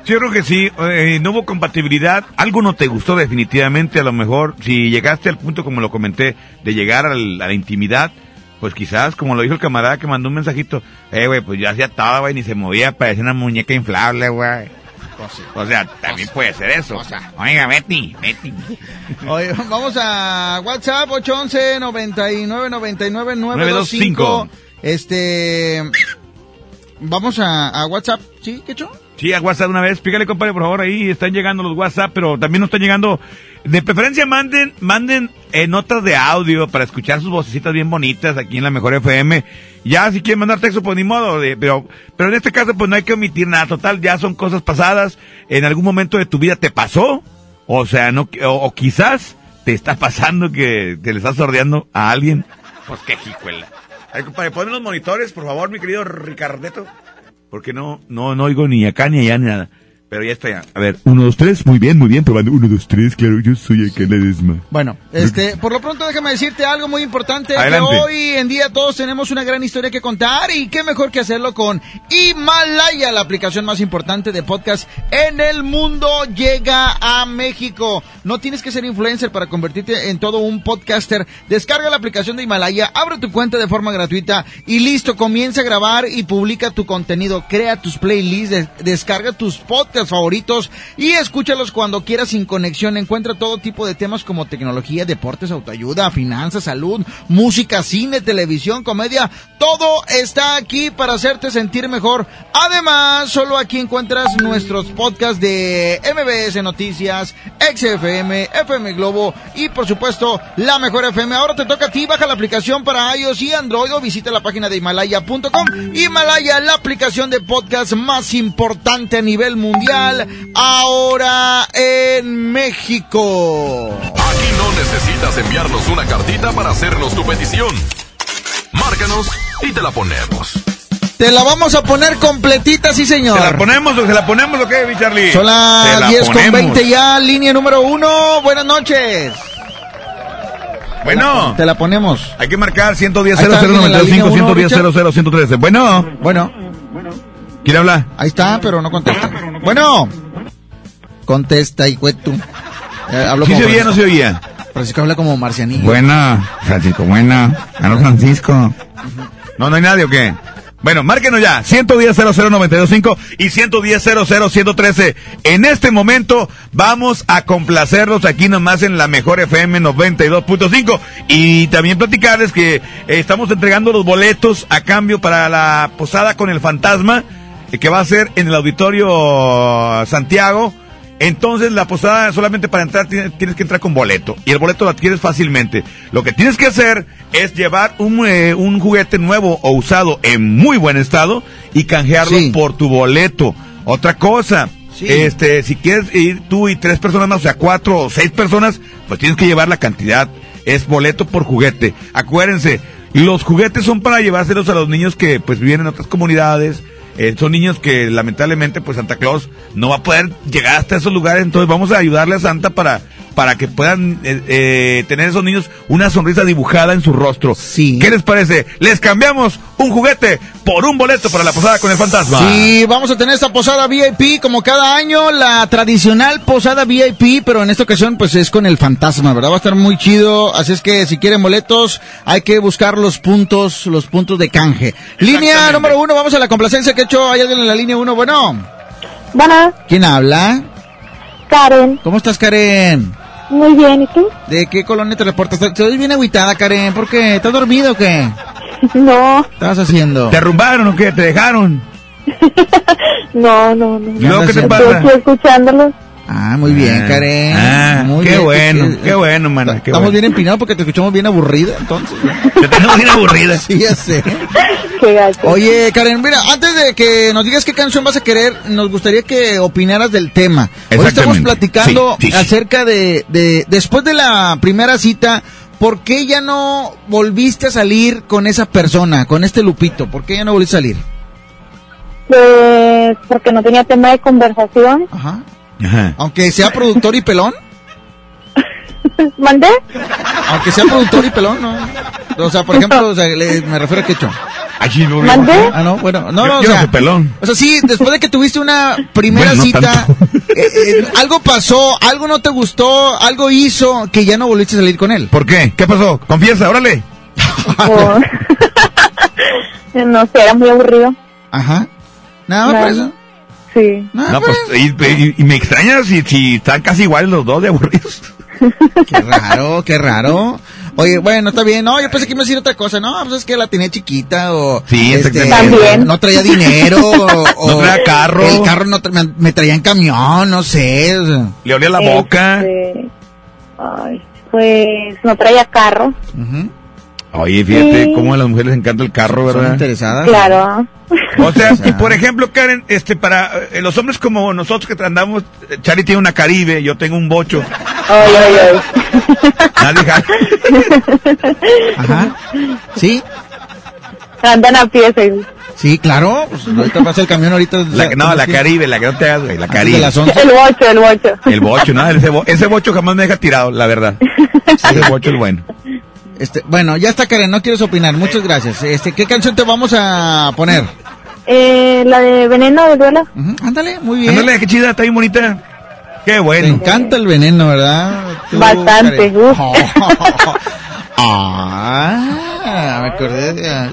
Yo creo que sí, eh, no hubo compatibilidad, algo no te gustó definitivamente, a lo mejor, si llegaste al punto, como lo comenté, de llegar al- a la intimidad, pues quizás, como lo dijo el camarada que mandó un mensajito, eh, güey, pues yo hacía todo, güey, ni se movía, parecía una muñeca inflable, güey. O sea, también puede ser eso. Oiga, Betty, Betty. Oye, vamos a WhatsApp 811 99 99 925. Este vamos a, a WhatsApp, ¿sí? ¿Qué hecho? Sí, a WhatsApp una vez, pícale, compadre, por favor, ahí están llegando los WhatsApp, pero también nos están llegando, de preferencia manden, manden eh, notas de audio para escuchar sus vocecitas bien bonitas aquí en la Mejor FM. Ya, si quieren mandar texto, pues ni modo, de- pero, pero en este caso, pues no hay que omitir nada, total, ya son cosas pasadas, en algún momento de tu vida te pasó, o sea, no, o, o quizás te está pasando que, que le estás sordeando a alguien, pues qué jijuela. A ver, compadre, ponme los monitores, por favor, mi querido Ricardeto. Porque no, no, no oigo ni acá ni allá ni nada. Pero ya está ya. A ver, uno, dos, tres, muy bien, muy bien, probando. Uno, dos, tres, claro, yo soy acá la desma. Bueno, este, por lo pronto déjame decirte algo muy importante, Adelante. que hoy en día todos tenemos una gran historia que contar y qué mejor que hacerlo con Himalaya, la aplicación más importante de podcast en el mundo, llega a México. No tienes que ser influencer para convertirte en todo un podcaster. Descarga la aplicación de Himalaya, abre tu cuenta de forma gratuita y listo, comienza a grabar y publica tu contenido, crea tus playlists, des- descarga tus podcasts favoritos y escúchalos cuando quieras sin conexión. Encuentra todo tipo de temas como tecnología, deportes, autoayuda, finanzas, salud, música, cine, televisión, comedia. Todo está aquí para hacerte sentir mejor. Además, solo aquí encuentras nuestros podcasts de MBS Noticias, XFM, FM Globo y por supuesto la mejor FM. Ahora te toca a ti, baja la aplicación para iOS y Android o visita la página de Himalaya.com. Himalaya, la aplicación de podcast más importante a nivel mundial, ahora en México. Aquí no necesitas enviarnos una cartita para hacernos tu petición. Márcanos y te la ponemos. Te la vamos a poner completita, sí señor. ¿Se la ponemos o se la ponemos o qué, mi Charlie? Son las la 10 con ponemos. 20 ya, línea número uno. Buenas noches. Bueno. Te la ponemos. Hay que marcar 110 Ahí está alguien en la línea 00925 uno, 110 Richard. 00 113. Bueno. Bueno. ¿Quién habla? Ahí está, pero no contesta. Bueno. Contesta, y tú. Eh, hablo ¿Sí se oía no se oía? Francisco habla como marcianillo. Bueno, Francisco, bueno. Ganó Francisco. ¿No, no hay nadie o qué? Bueno, márquenos ya, 110 00925 y 110 113 En este momento vamos a complacerlos aquí nomás en la mejor FM 92.5 y también platicarles que estamos entregando los boletos a cambio para la posada con el fantasma que va a ser en el auditorio Santiago. Entonces la posada solamente para entrar tienes, tienes que entrar con boleto y el boleto lo adquieres fácilmente. Lo que tienes que hacer es llevar un, eh, un juguete nuevo o usado en muy buen estado y canjearlo por tu boleto. Otra cosa, este, si quieres ir tú y tres personas más, o sea, cuatro o seis personas, pues tienes que llevar la cantidad. Es boleto por juguete. Acuérdense, los juguetes son para llevárselos a los niños que pues viven en otras comunidades. Son niños que lamentablemente pues Santa Claus no va a poder llegar hasta esos lugares, entonces vamos a ayudarle a Santa para para que puedan eh, eh, tener esos niños una sonrisa dibujada en su rostro. ¿Qué les parece? Les cambiamos un juguete por un boleto para la posada con el fantasma. Sí, vamos a tener esta posada VIP como cada año, la tradicional posada VIP, pero en esta ocasión pues es con el fantasma, ¿verdad? Va a estar muy chido, así es que si quieren boletos hay que buscar los puntos, los puntos de canje. Línea número uno, vamos a la complacencia que he hecho, hay alguien en la línea uno, bueno. Bueno, ¿Quién habla? Karen. ¿Cómo estás Karen? Muy bien, ¿y tú? ¿De qué colonia te reportas? Te bien agüitada Karen, ¿por qué? ¿Estás dormido o qué? [laughs] No. ¿Qué estabas haciendo? ¿Te arrumbaron o qué? ¿Te dejaron? [laughs] No, no, no. ¿Y luego qué te pasa? Estoy aquí escuchándolos. Ah, muy bien, Ah, Karen. ah, Muy qué bien. bueno, Eh, qué bueno, mana, qué Estamos bueno. bien empinados porque te escuchamos bien aburrida, entonces. [laughs] Te tenemos bien aburrida. Sí, ya sé. Oye, Karen, mira, antes de que nos digas qué canción vas a querer, nos gustaría que opinaras del tema. Hoy estamos platicando Sí, sí, sí. acerca de, de, después de la primera cita, ¿por qué ya no volviste a salir con esa persona, con este Lupito? ¿Por qué ya no volviste a salir? Pues porque no tenía tema de conversación. Ajá. Ajá. Aunque sea productor y pelón. [laughs] ¿Mandé? Aunque sea productor y pelón, no. O sea, por ejemplo, o sea, le- me refiero a Quecho. Allí no ¿Mandé? Ah, no, bueno, no, Yo- no, o yo no sea, soy pelón. O sea, sí, después de que tuviste una primera Bueno, no cita, eh, eh, algo pasó, algo no te gustó, algo hizo que ya no volviste a salir con él. ¿Por qué? ¿Qué pasó? Confiesa, órale. [laughs] No sé, era muy aburrido. Ajá. Nada más por eso. Sí. No, pues, y, y- y me extraña si, si están casi iguales los dos de aburridos. [laughs] Qué raro, qué raro. Oye, bueno, está bien. No, yo pensé que iba a decir otra cosa. No, pues es que la tenía chiquita o... Sí, este. También. No traía dinero o... [laughs] No traía carro. El carro no tra- me, me traía en camión, no sé. Le olía la boca. Este, ay, pues no traía carro. Oye, fíjate Sí. cómo a las mujeres les encanta el carro, ¿verdad? interesadas. Claro. O sea, [laughs] y por ejemplo, Karen, este, para eh, los hombres como nosotros que andamos, eh, Charlie tiene una Caribe, yo tengo un bocho. Ay, ay, ay. Nadie Ajá. ¿Sí? Andan a pie, sí. Sí, claro. Pues ahorita pasa el camión ahorita. la, no, la Caribe, la que no te hagas, güey, la Caribe. las 11. El bocho, el bocho. El bocho, ¿no? Ese, bo- ese bocho jamás me deja tirado, la verdad. [laughs] Ese bocho es bueno. Este, bueno, ya está Karen, no quieres opinar. Muchas gracias. Este, ¿qué canción te vamos a poner? Eh, la de Veneno de Duela. Ándale, muy bien. Ándale, qué chida, está bien bonita. Qué Te bueno. encanta el veneno, ¿verdad? Tú, Bastante, uf. [laughs] ah, me acordé de...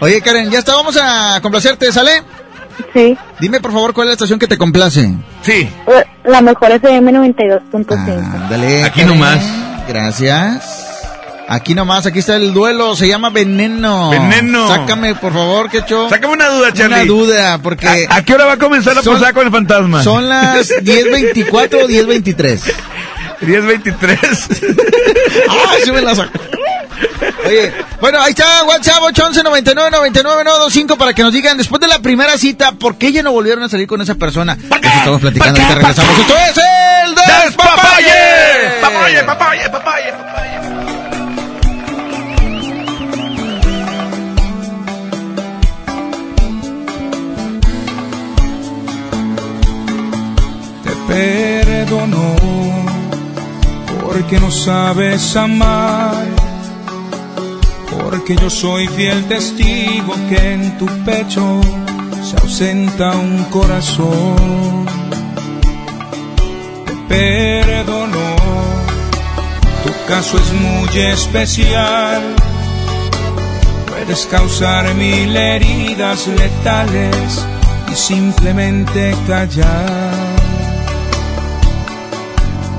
Oye, Karen, ya está, vamos a complacerte, ¿sale? Sí. Dime, por favor, cuál es la estación que te complace. Sí. Eh, La mejor FM 92.5. Ándale. Aquí Karen. nomás. Gracias. Aquí nomás, aquí está el duelo, se llama Veneno. Veneno. Sácame, por favor, Quecho. Sácame una duda, Charlie. Una duda, porque... ¿A, a qué hora va a comenzar la Son- posada con el fantasma? Son las 10.24 o 10.23. 10.23. Ah, sí me la saco. Oye, bueno, ahí está, WhatsApp 811 99 99 925 para que nos digan después de la primera cita, ¿por qué ya no volvieron a salir con esa persona? Eso estamos platicando, ahorita regresamos. Esto es el. Despapalle. ¡Papaye, papaye, papaye, papaye! Te perdono porque no sabes amar, porque yo soy fiel testigo que en tu pecho se ausenta un corazón. Te tu caso es muy especial. Puedes causar mil heridas letales y simplemente callar.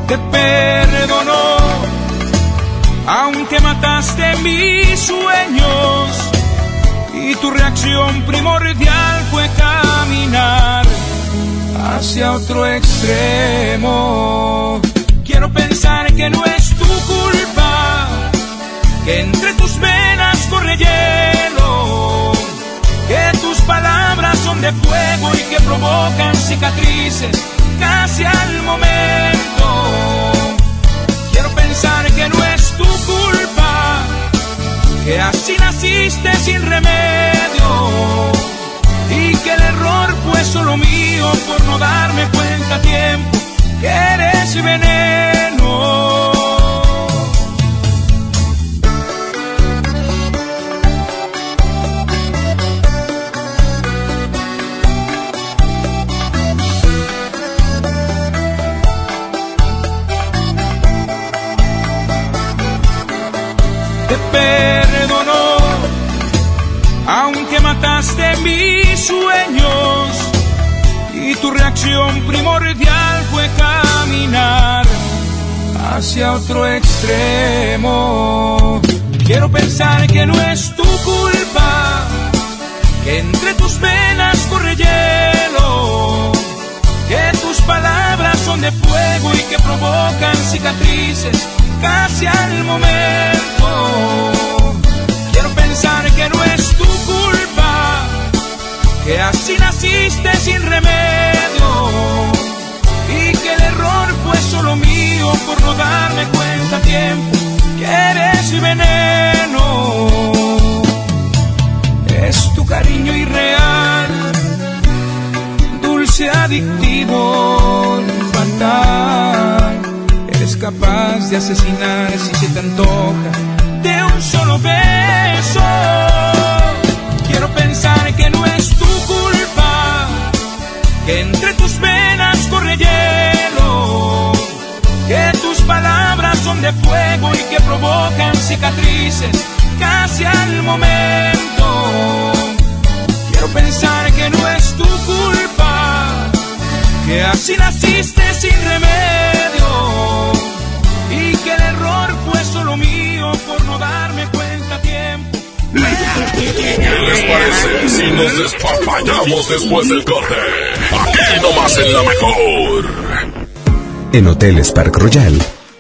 Te perdono, aunque mataste mis sueños y tu reacción primordial fue caminar hacia otro extremo. Quiero pensar que no es tu culpa, que entre tus venas corre hielo, que tus palabras son de fuego y que provocan cicatrices casi al momento. Quiero pensar que no es tu culpa, que así naciste sin remedio y que el error fue solo mío por no darme cuenta a tiempo que eres veneno. Sueños y tu reacción primordial fue caminar hacia otro extremo. Quiero pensar que no es tu culpa, que entre tus venas corre hielo, que tus palabras son de fuego y que provocan cicatrices casi al momento. Quiero pensar que no es tu que así naciste sin remedio y que el error fue solo mío por no darme cuenta a tiempo que eres mi veneno. Es tu cariño irreal, dulce adictivo, fatal. Eres capaz de asesinar si se te antoja de un solo beso. De fuego y que provocan cicatrices casi al momento. Quiero pensar que no es tu culpa, que así naciste sin remedio y que el error fue solo mío por no darme cuenta a tiempo. ¿Qué les parece si nos despapallamos después del corte? Aquí nomás en la mejor. En Hoteles Park Royal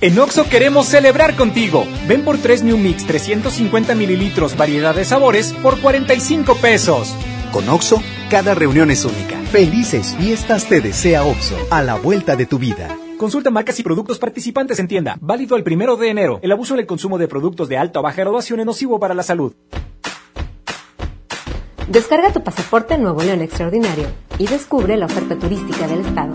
En Oxo queremos celebrar contigo. Ven por 3 New Mix 350 mililitros, variedad de sabores, por 45 pesos. Con Oxo, cada reunión es única. Felices fiestas te desea Oxo, a la vuelta de tu vida. Consulta marcas y productos participantes en tienda. Válido el primero de enero. El abuso en el consumo de productos de alta o baja graduación es nocivo para la salud. Descarga tu pasaporte Nuevo León Extraordinario y descubre la oferta turística del Estado.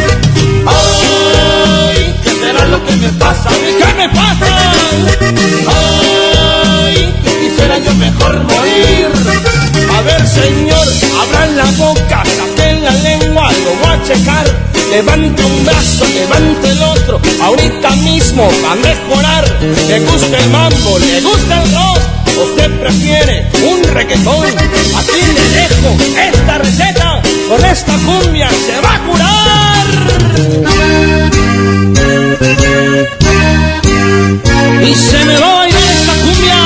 Ay, ¿qué será lo que me pasa? ¿Qué me pasa? Ay, que quisiera yo mejor morir. A ver, señor, abran la boca, saquen la lengua, lo voy a checar. Levante un brazo, levante el otro, ahorita mismo va a mejorar. Le gusta el mambo, le gusta el rock, usted prefiere un reggaetón. Aquí le dejo esta receta, con esta cumbia se va a curar. Y se me va a bailar esta cumbia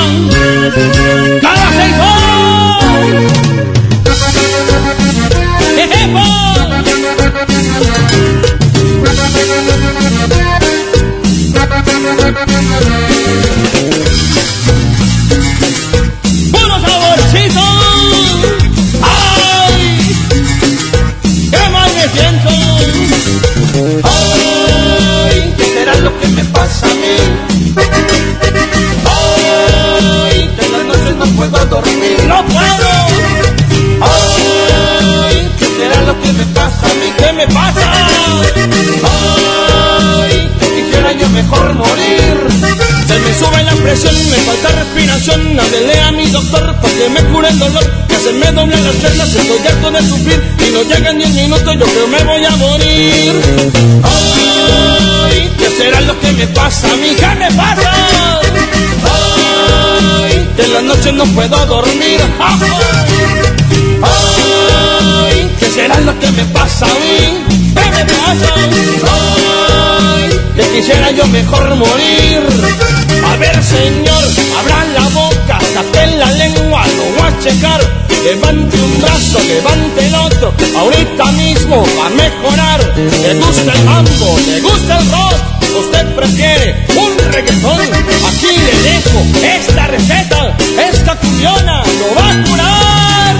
cada seis horas. ¡Ejepo! ¡Puro saborcito! ¡Ay! ¡Qué mal me siento! a mí. Que en las noches no puedo dormir. ¡No puedo! Hoy, ¿qué será lo que me pasa a mí? ¿Qué me pasa? Hoy, que quisiera yo mejor morir respiración, háblele a mi doctor para que me cure el dolor, que se me doblan las piernas, estoy harto de sufrir, y no llegan 10 minutos, yo creo me voy a morir. Ay, ¿qué será lo que me pasa? Mi hija me pasa. Ay, de la noche no puedo dormir. Ay, ¿qué será lo que me pasa a mí? ¿Qué me pasa? Que quisiera yo mejor morir. A ver, señor, abra la boca, tape la lengua, lo voy a checar. Levante un brazo, levante el otro, ahorita mismo va a mejorar. ¿Le gusta el mambo? ¿Le gusta el rock? ¿Usted prefiere un reggaetón? Aquí le dejo esta receta, esta curiona lo va a curar.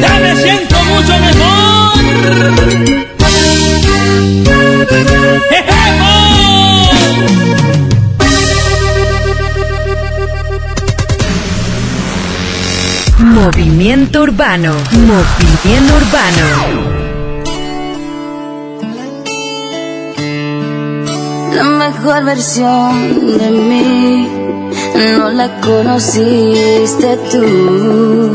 Ya me siento mucho mejor. Movimiento Urbano. Movimiento Urbano. La mejor versión de mí no la conociste tú,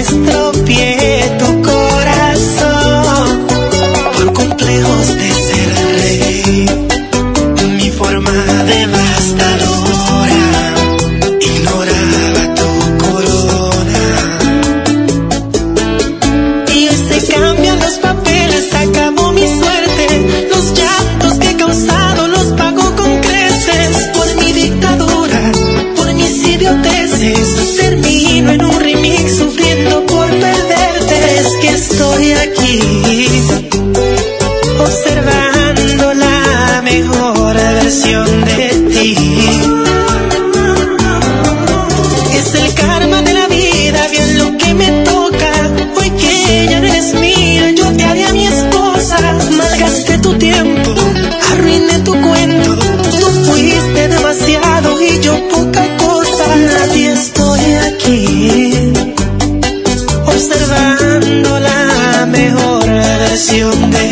estrofes. Versión de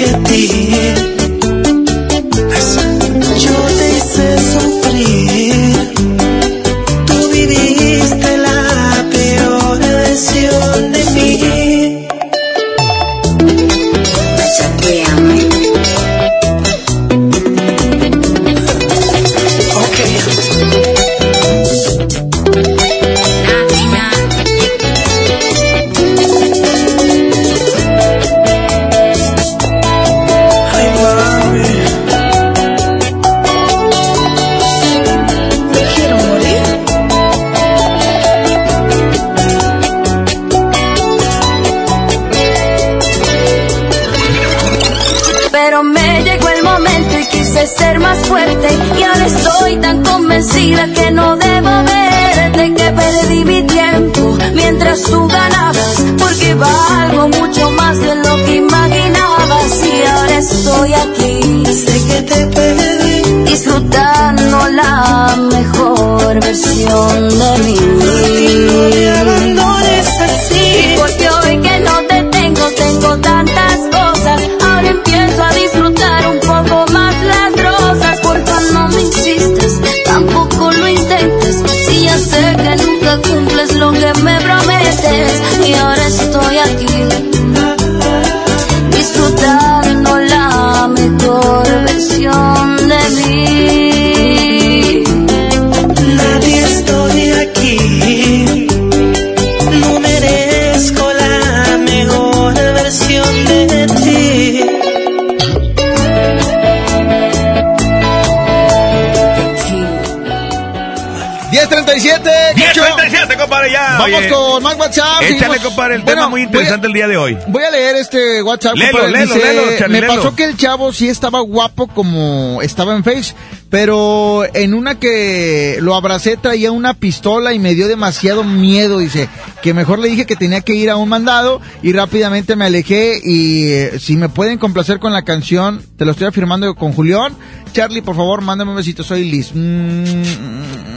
compadre, el Bueno, tema muy interesante el día de hoy. Voy a leer este WhatsApp. Léelo, compadre. léelo, Dice, léelo, Charlie, Me pasó que el chavo sí estaba guapo como estaba en Face, pero en una que lo abracé traía una pistola y me dio demasiado miedo, dice, que mejor le dije que tenía que ir a un mandado y rápidamente me alejé y eh, si me pueden complacer con la canción, te lo estoy afirmando con Julián. Charlie, por favor, mándame un besito, soy Liz. Mm,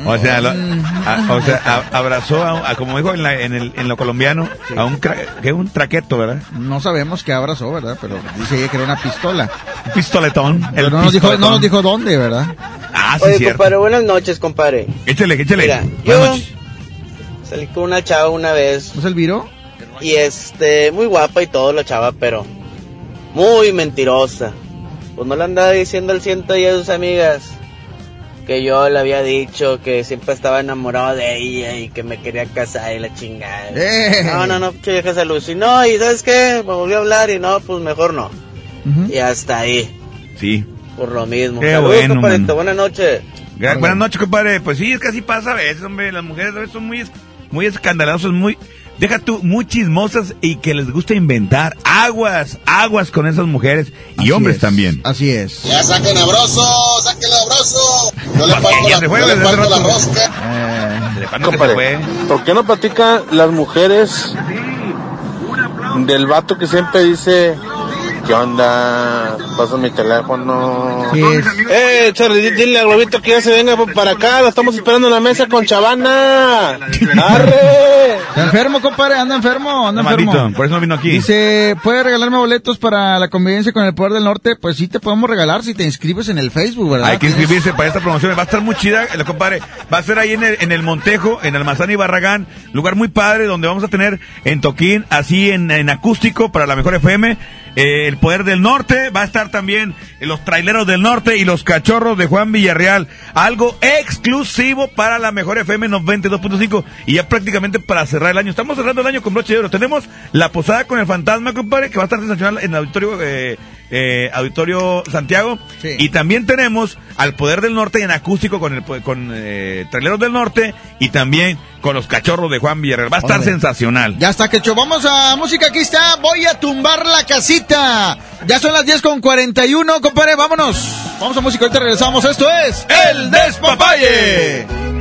O sea, lo- a- o sea, a- abrazó, a, a- como dijo en, la- en el, en lo colombiano, a un, cra- que un traqueto, ¿verdad? No sabemos qué abrazó, ¿verdad? Pero dice ella que era una pistola. Un pistoletón. Pero el no nos, dijo, no nos dijo dónde, ¿verdad? Ah, sí, Oye, cierto. compadre, buenas noches, compadre. Échale, échale. Mira, Buenas yo noches. salí con una chava una vez. ¿No es el viro? Y este, muy guapa y todo la chava, pero muy mentirosa. Pues no le andaba diciendo al ciento y a sus amigas que yo le había dicho que siempre estaba enamorado de ella y que me quería casar y la chingada. ¡Eh! No, no, no, che vieja salud. Y no, y ¿sabes qué? Me volvió a hablar y no, pues mejor no. Y hasta ahí, Sí. por lo mismo. Qué Saludos, bueno, compadrito, man. buenas noches. Buenas noches, compadre. Pues sí, es que así pasa a veces, hombre. Las mujeres a veces son muy, muy escandalosas, muy, deja tú, muy chismosas y que les gusta inventar aguas, aguas con esas mujeres y Así hombres es. también. Así es. Ya saquen a Broso, saquen a Broso. Yo le la, fue, yo le la rosca. ¿por qué no platican las mujeres del vato que siempre dice, ¿qué onda? Pasa mi teléfono. Eh, Charlie, di- dile a Globito que ya se venga para acá, lo estamos esperando en la mesa con Chavana. ¡Arre! Está enfermo, compadre, anda enfermo, anda enfermo. malito, por eso no vino aquí. Dice, ¿puede regalarme boletos para la convivencia con el Poder del Norte? Pues sí te podemos regalar si te inscribes en el Facebook, ¿verdad? Hay que inscribirse para esta promoción. Va a estar muy chida, eh, compadre. Va a ser ahí en el, en el Montejo, en Almazán y Barragán. Lugar muy padre donde vamos a tener en Toquín, así en, en acústico para la mejor FM. Eh, el Poder del Norte. Va a estar también los traileros del norte y los cachorros de Juan Villarreal. Algo exclusivo para la mejor FM 92.5. Y ya prácticamente para cerrar el año. Estamos cerrando el año con broche de oro. Tenemos la posada con el fantasma, compadre, que va a estar sensacional en el auditorio, eh, eh, auditorio Santiago. Y también tenemos al Poder del Norte en acústico con el con eh, Traileros del Norte y también con los cachorros de Juan Villarreal. Va a estar sensacional. Ya está, Quecho. Vamos a música, aquí está. Voy a tumbar la casita. Ya son las 10 con 41, compadre. Vámonos. Vamos a música, ahorita regresamos. Esto es El Despapalle.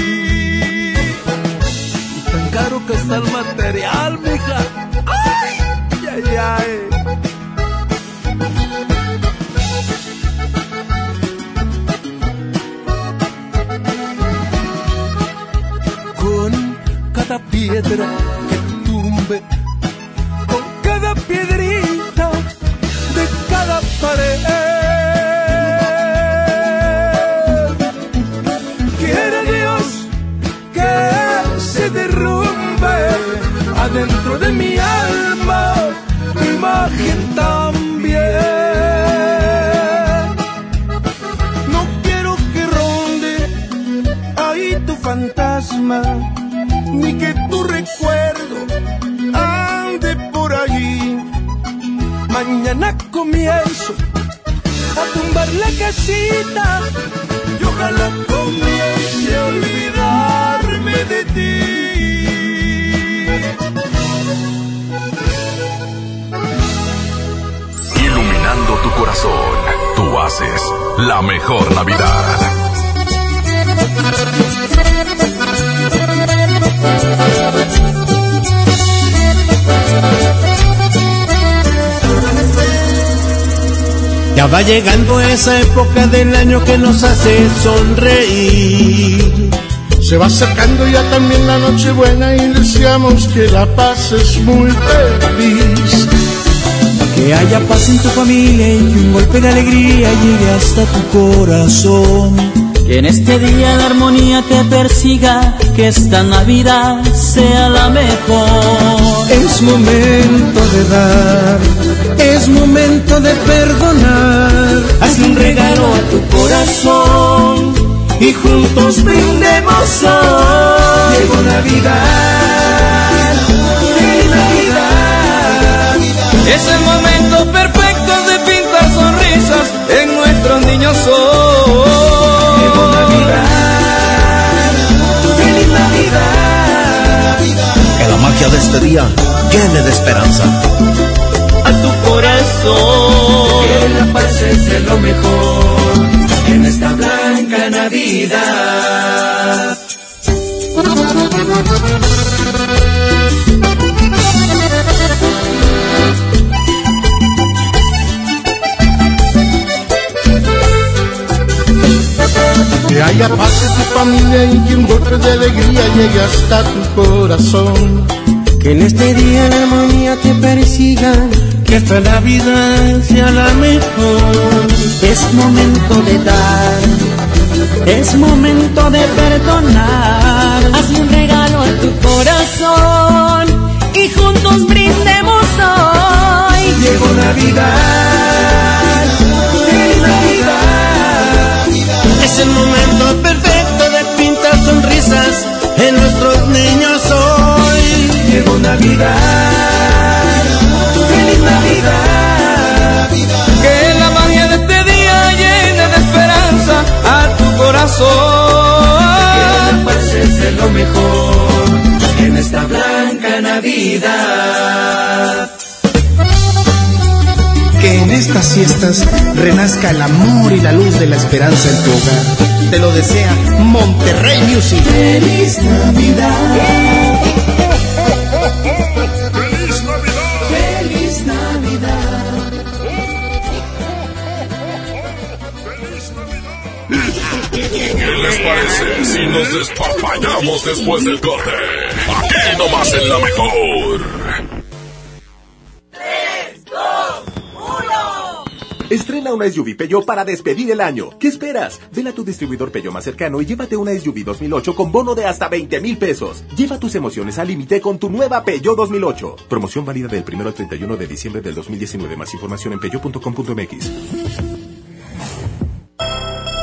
Caro que está el material, mija. ¡Ay! ¡Ay, ay! Llegando esa época del año que nos hace sonreír. Se va acercando ya también la noche buena y deseamos que la pases muy feliz. Que haya paz en tu familia y que un golpe de alegría llegue hasta tu corazón. Que en este día la armonía te persiga, que esta Navidad sea la mejor. Es momento de dar, es momento de perdonar. Haz un regalo a tu corazón y juntos brindemos hoy. Llegó Navidad, feliz Navidad. Es el momento perfecto de pintar sonrisas en nuestros niños hoy. Llegó Navidad, feliz Navidad. Que la magia de este día llene de esperanza. Corazón. Que la paz es de lo mejor en esta blanca Navidad. Que haya paz en tu familia y que un golpe de alegría llegue hasta tu corazón. Que en este día la armonía te persiga. Que esta Navidad sea la mejor. Es momento de dar. Es momento de perdonar. Haz un regalo a tu corazón. Y juntos brindemos hoy. Llegó Navidad, feliz Navidad. Es el momento perfecto de pintar sonrisas en nuestros niños hoy. Llegó Navidad, Que la magia de este día llene de esperanza a tu corazón. Que lo mejor en esta blanca Navidad. Que en estas fiestas renazca el amor y la luz de la esperanza en tu hogar. Te lo desea Monterrey Music. Feliz Navidad. Si nos despapallamos después del corte? Aquí nomás en la mejor. Estrena una SUV Peugeot para despedir el año. ¿Qué esperas? Ven a tu distribuidor Peugeot más cercano y llévate una SUV 2008 con bono de hasta 20 mil pesos. Lleva tus emociones al límite con tu nueva Peugeot 2008. Promoción válida del 1 al 31 de diciembre del 2019. Más información en peugeot.com.mx.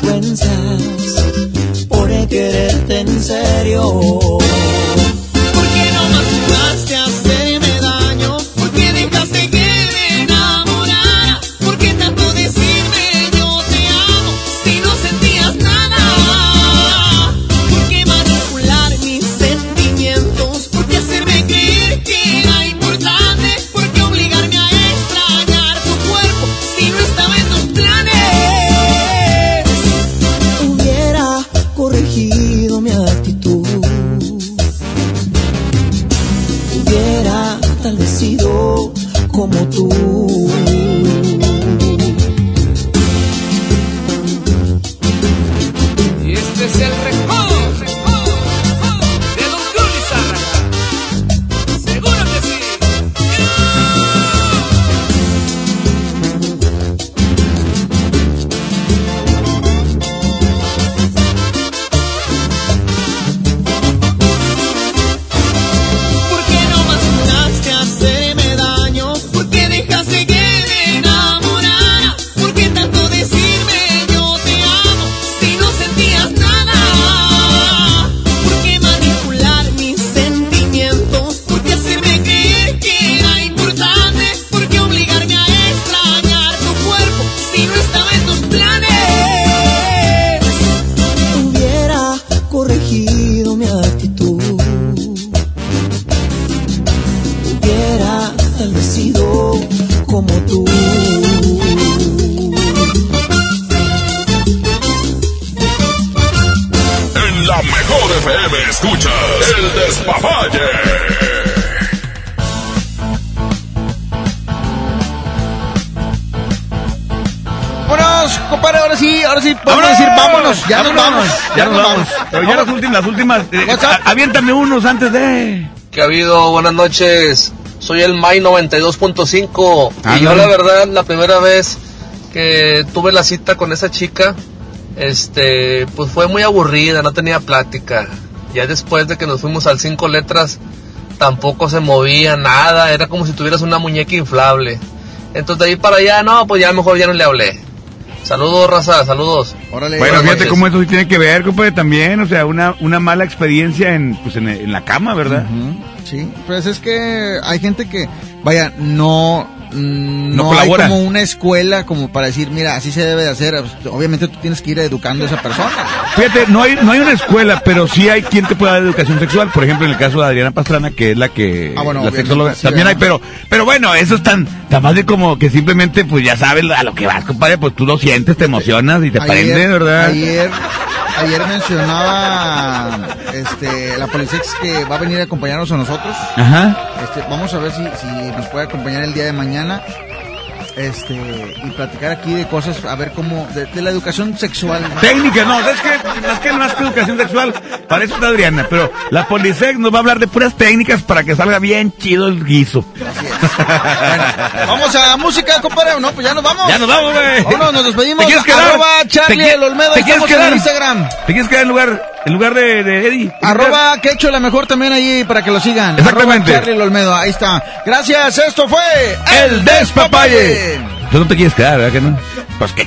Consecuencias por últimas. eh, aviéntame unos antes de. Que ha habido, buenas noches. Soy el May 92.5 Ah, y yo la verdad la primera vez que tuve la cita con esa chica, este, pues fue muy aburrida, no tenía plática. Ya después de que nos fuimos al cinco letras, tampoco se movía nada, era como si tuvieras una muñeca inflable. Entonces de ahí para allá, no, pues ya mejor ya no le hablé. Saludos, raza, saludos. Bueno, fíjate noches. cómo eso sí tiene que ver, compadre, también. O sea, una, una mala experiencia en, pues, en, en la cama, ¿verdad? Sí, pues es que hay gente que, vaya, no, No no, hay como una escuela como para decir, mira, así se debe de hacer. Obviamente tú tienes que ir educando a esa persona. Fíjate, no hay, no hay una escuela, pero sí hay quien te pueda dar educación sexual. Por ejemplo, en el caso de Adriana Pastrana, que es la que, Ah, bueno, la sexóloga, sí, también hay, pero, pero bueno, eso es tan, tan más de como que simplemente, pues ya sabes a lo que vas, compadre, pues tú lo sientes, te emocionas y te prende, ¿verdad? Ayer, ayer mencionaba este, la policía que va a venir a acompañarnos a nosotros. Ajá. Este, vamos a ver si, si nos puede acompañar el día de mañana. Este, y platicar aquí de cosas, a ver cómo, de, de la educación sexual. Técnica, no, es que más que más que educación sexual, para eso está Adriana, pero la Polisec nos va a hablar de puras técnicas para que salga bien chido el guiso. Vamos a música, compadre, ¿o no? Pues ya nos vamos. Ya nos vamos, güey. Vámonos, nos despedimos. ¿Te quieres quedar? Arroba Charlie ¿Te qui- el Olmedo, te quieres en quedar? el Instagram. ¿Te quieres quedar en lugar, en lugar de, de Eddie? Arroba Quecho la mejor también ahí para que lo sigan. Exactamente. Arroba Charlie el Olmedo, ahí está. Gracias, esto fue El Despapalle. Tú no te quieres quedar, ¿verdad que no? Pues qué.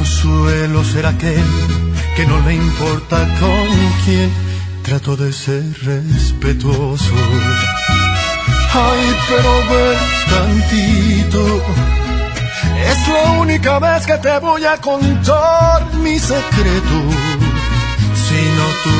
y no suelo ser aquel que no le importa con quién trato de ser respetuoso. Ay, pero ver tantito Es la única vez que te voy a contar mi secreto. Si no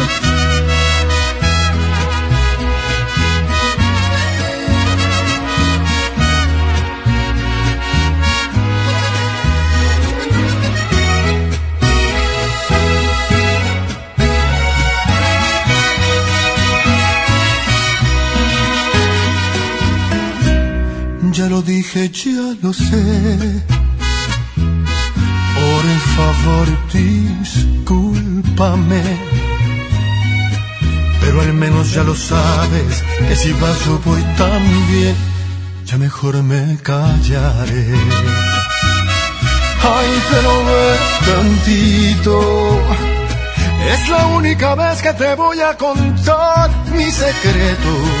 Ya lo dije, ya lo sé. Por favor, discúlpame. Pero al menos ya lo sabes, que si vas yo voy también, ya mejor me callaré. Ay, pero ve tantito. Es la única vez que te voy a contar mi secreto.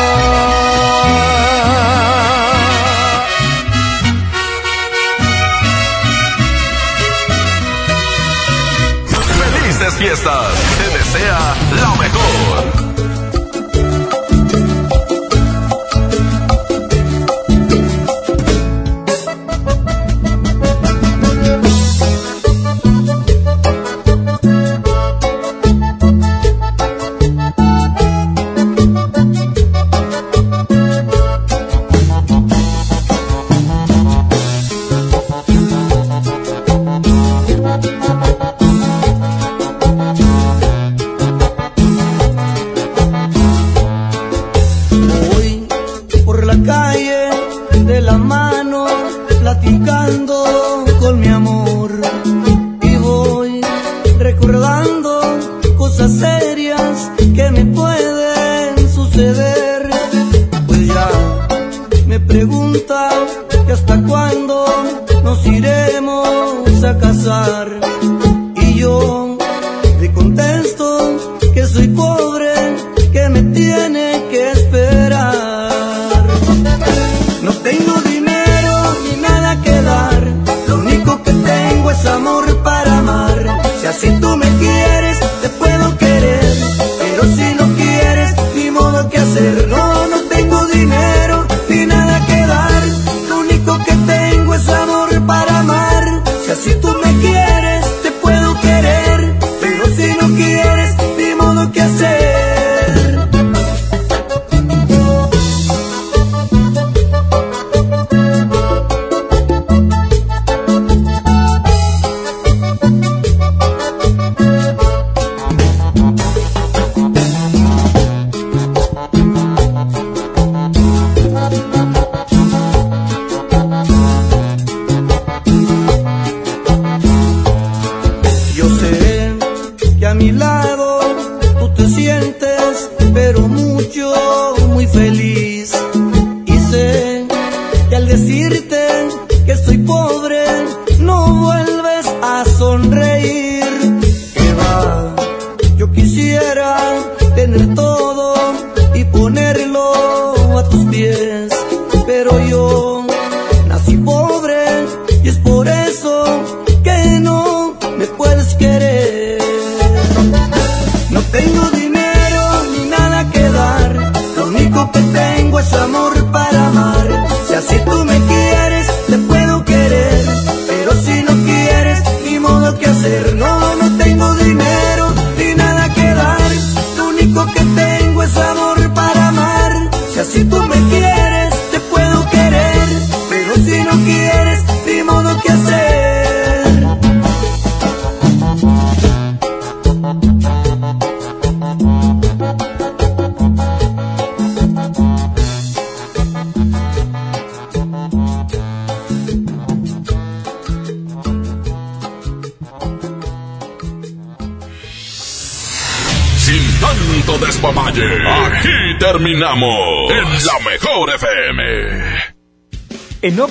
Felices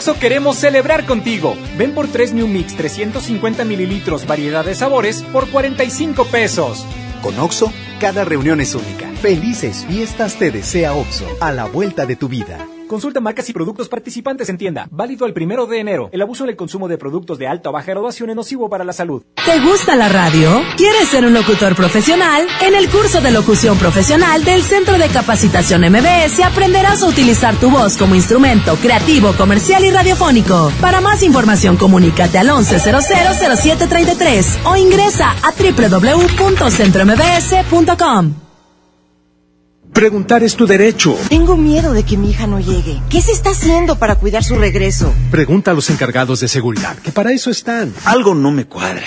Oxo queremos celebrar contigo. Ven por 3 New Mix 350 mililitros, variedad de sabores, por 45 pesos. Con Oxo, cada reunión es única. Felices fiestas te desea Oxo, a la vuelta de tu vida. Consulta marcas y productos participantes en tienda. Válido el primero de enero. El abuso en el consumo de productos de alta o baja graduación es nocivo para la salud. ¿Te gusta la radio? ¿Quieres ser un locutor profesional? En el curso de locución profesional del Centro de Capacitación MBS aprenderás a utilizar tu voz como instrumento creativo, comercial y radiofónico. Para más información, comunícate al 11000733 o ingresa a www.centrombs.com. Preguntar es tu derecho. Tengo miedo de que mi hija no llegue. ¿Qué se está haciendo para cuidar su regreso? Pregunta a los encargados de seguridad, que para eso están. Algo no me cuadra.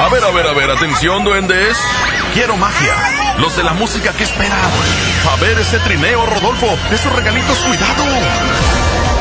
A ver, a ver, a ver, atención, duendes. Quiero magia. Los de la música que esperan. A ver ese trineo, Rodolfo. Esos regalitos, cuidado.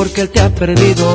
Porque él te ha perdido.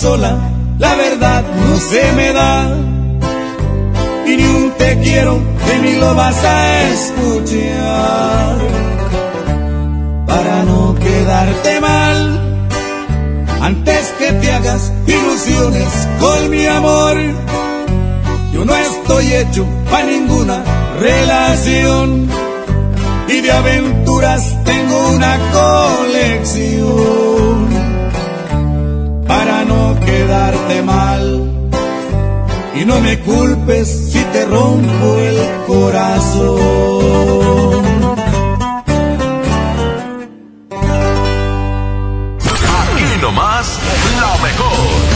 sola, la verdad no se me da. Y ni un te quiero de mí lo vas a escuchar. Para no quedarte mal, antes que te hagas ilusiones con mi amor, yo no estoy hecho para ninguna relación. Y de aventuras tengo una colección quedarte mal. Y no me culpes si te rompo el corazón. Aquí nomás, la mejor.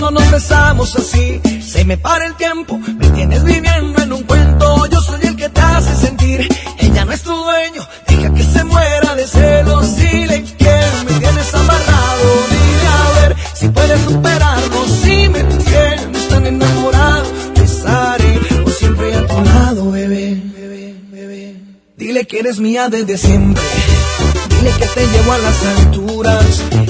cuando nos besamos así, se me para el tiempo, me tienes viviendo en un cuento. Yo soy el que te hace sentir, ella no es tu dueño, deja que se muera de celos. Dile que me tienes amarrado, dile a ver si puedes superarnos, si me tienes tan enamorado, te estaré por siempre a tu lado, bebé. Dile que eres mía desde siempre. Dile que te llevo a las alturas.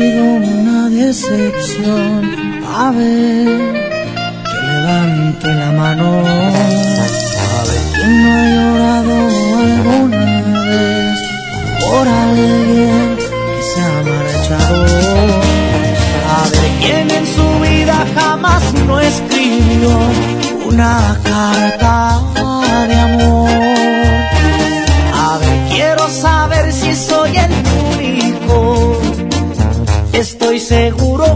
una decepción. A ver, que levante la mano. A ver, ¿quién no ha llorado alguna vez por alguien que se ha marchado? A ver, ¿quién en su vida jamás no escribió una carta? seguro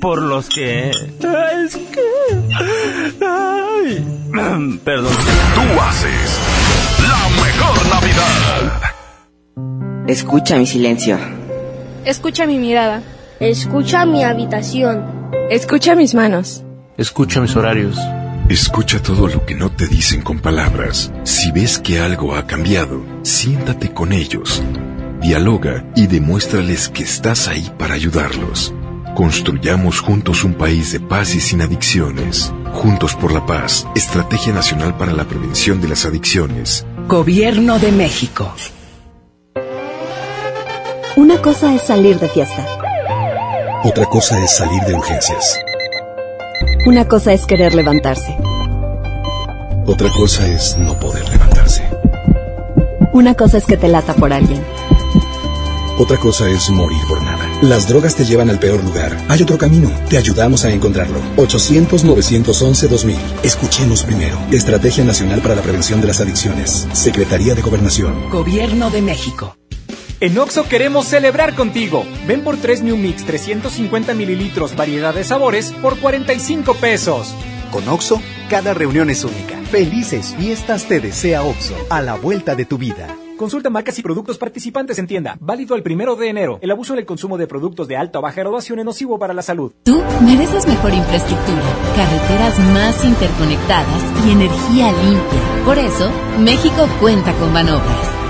por los que... Es que... Ay, [clears throat] perdón. Tú haces la mejor Navidad. Escucha mi silencio. Escucha mi mirada. Escucha mi habitación. Escucha mis manos. Escucha mis horarios. Escucha todo lo que no te dicen con palabras. Si ves que algo ha cambiado, siéntate con ellos. Dialoga y demuéstrales que estás ahí para ayudarlos. Construyamos juntos un país de paz y sin adicciones. Juntos por la paz, Estrategia Nacional para la Prevención de las Adicciones. Gobierno de México. Una cosa es salir de fiesta. Otra cosa es salir de urgencias. Una cosa es querer levantarse. Otra cosa es no poder levantarse. Una cosa es que te lata por alguien. Otra cosa es morir por. Las drogas te llevan al peor lugar. Hay otro camino. Te ayudamos a encontrarlo. 800-911-2000. Escuchemos primero. Estrategia Nacional para la Prevención de las Adicciones. Secretaría de Gobernación. Gobierno de México. En Oxo queremos celebrar contigo. Ven por 3 New Mix 350 mililitros, variedad de sabores, por 45 pesos. Con Oxo, cada reunión es única. Felices fiestas te desea Oxo, a la vuelta de tu vida. Consulta marcas y productos participantes en tienda. Válido el primero de enero. El abuso del consumo de productos de alta o baja graduación es nocivo para la salud. Tú mereces mejor infraestructura, carreteras más interconectadas y energía limpia. Por eso, México cuenta con Banobras.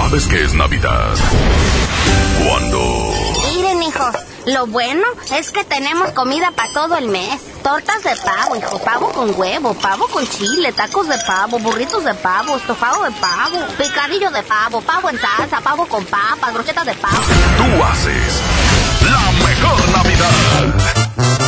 ¿Sabes qué es Navidad? Cuando... Miren, hijos, lo bueno es que tenemos comida para todo el mes. Tortas de pavo, hijo, pavo con huevo, pavo con chile, tacos de pavo, burritos de pavo, estofado de pavo, picadillo de pavo, pavo en salsa, pavo con papas, brochetas de pavo. Tú haces la mejor Navidad.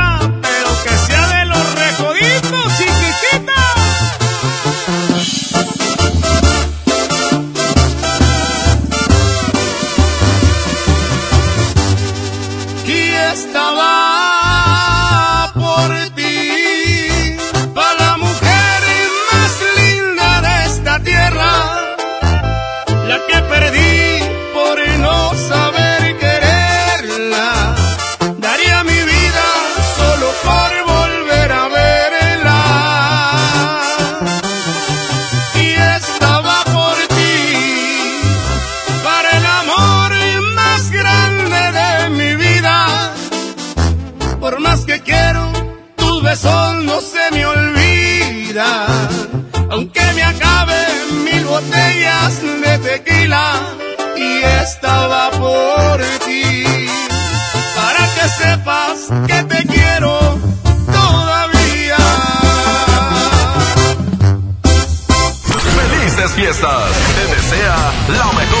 botellas de tequila y estaba por ti, para que sepas que te quiero todavía. Felices fiestas, te desea la mejor.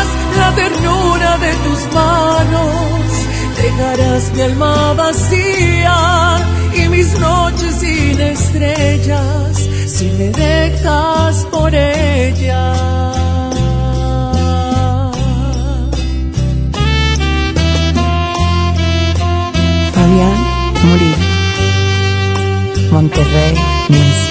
la ternura de tus manos. Dejarás mi alma vacía y mis noches sin estrellas si me dejas por ella. Fabián Murillo. Monterrey, México.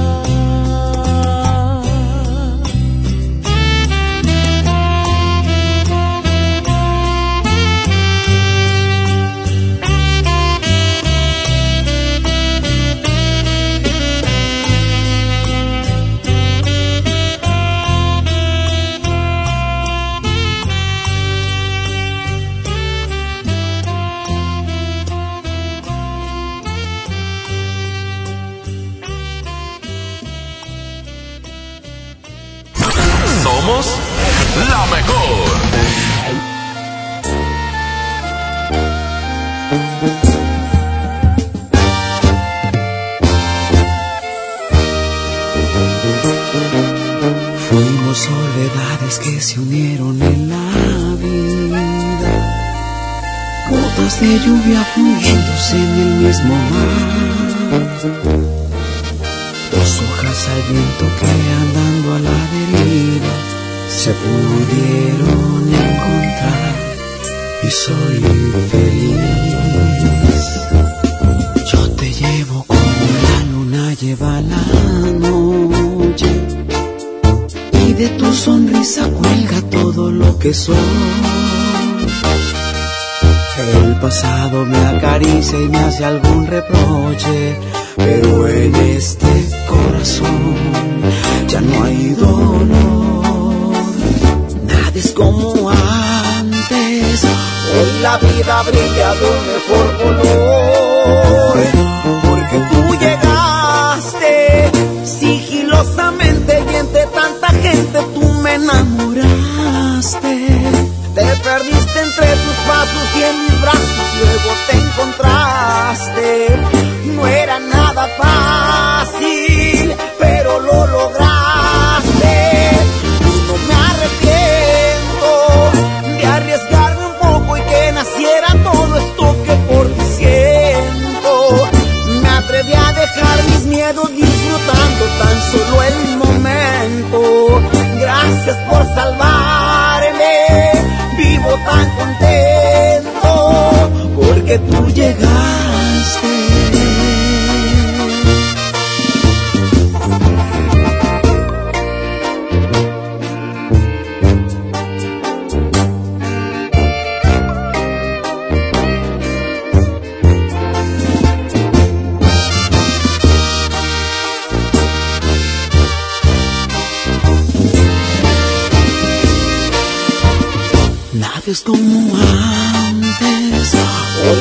Lluvia fundiéndose en el mismo mar. Dos hojas al viento que andando a la deriva se pudieron encontrar y soy feliz. Yo te llevo como la luna lleva la noche y de tu sonrisa cuelga todo lo que soy. Pasado me acaricia y me hace algún reproche, pero en este corazón ya no hay dolor. Nada es como antes, hoy la vida brilla de un mejor color, porque tú llegaste sigilosamente y entre tanta gente tú me enamoraste. Luego te encontraste. No era nada fácil, porque tú llegaste.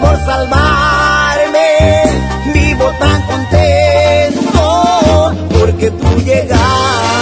Por salvarme, vivo tan contento porque tú llegaste.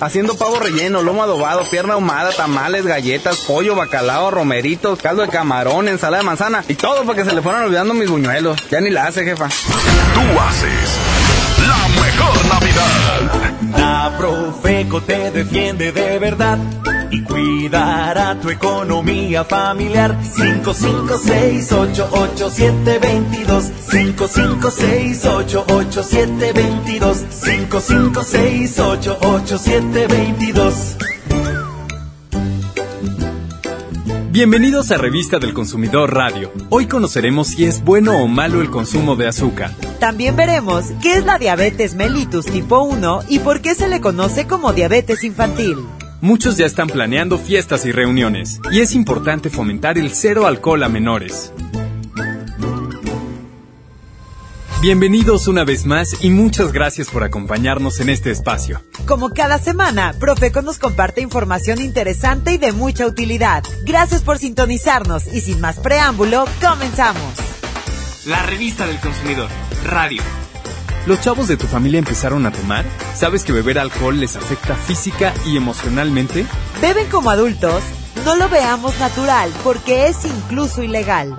haciendo pavo relleno, lomo adobado, pierna ahumada, tamales, galletas, pollo, bacalao, romeritos, caldo de camarón, ensalada de manzana y todo porque se le fueron olvidando mis buñuelos. Ya ni la hace, jefa. tú haces la mejor Navidad. La Profeco te defiende de verdad y cuidará tu economía familiar. 55688722 55688722 55688722 Bienvenidos a Revista del Consumidor Radio. Hoy conoceremos si es bueno o malo el consumo de azúcar. También veremos qué es la diabetes mellitus tipo 1 y por qué se le conoce como diabetes infantil. Muchos ya están planeando fiestas y reuniones, y es importante fomentar el cero alcohol a menores. Bienvenidos una vez más y muchas gracias por acompañarnos en este espacio. Como cada semana, Profeco nos comparte información interesante y de mucha utilidad. Gracias por sintonizarnos y sin más preámbulo, comenzamos. La revista del consumidor, radio. ¿Los chavos de tu familia empezaron a tomar? ¿Sabes que beber alcohol les afecta física y emocionalmente? ¿Beben como adultos? No lo veamos natural porque es incluso ilegal.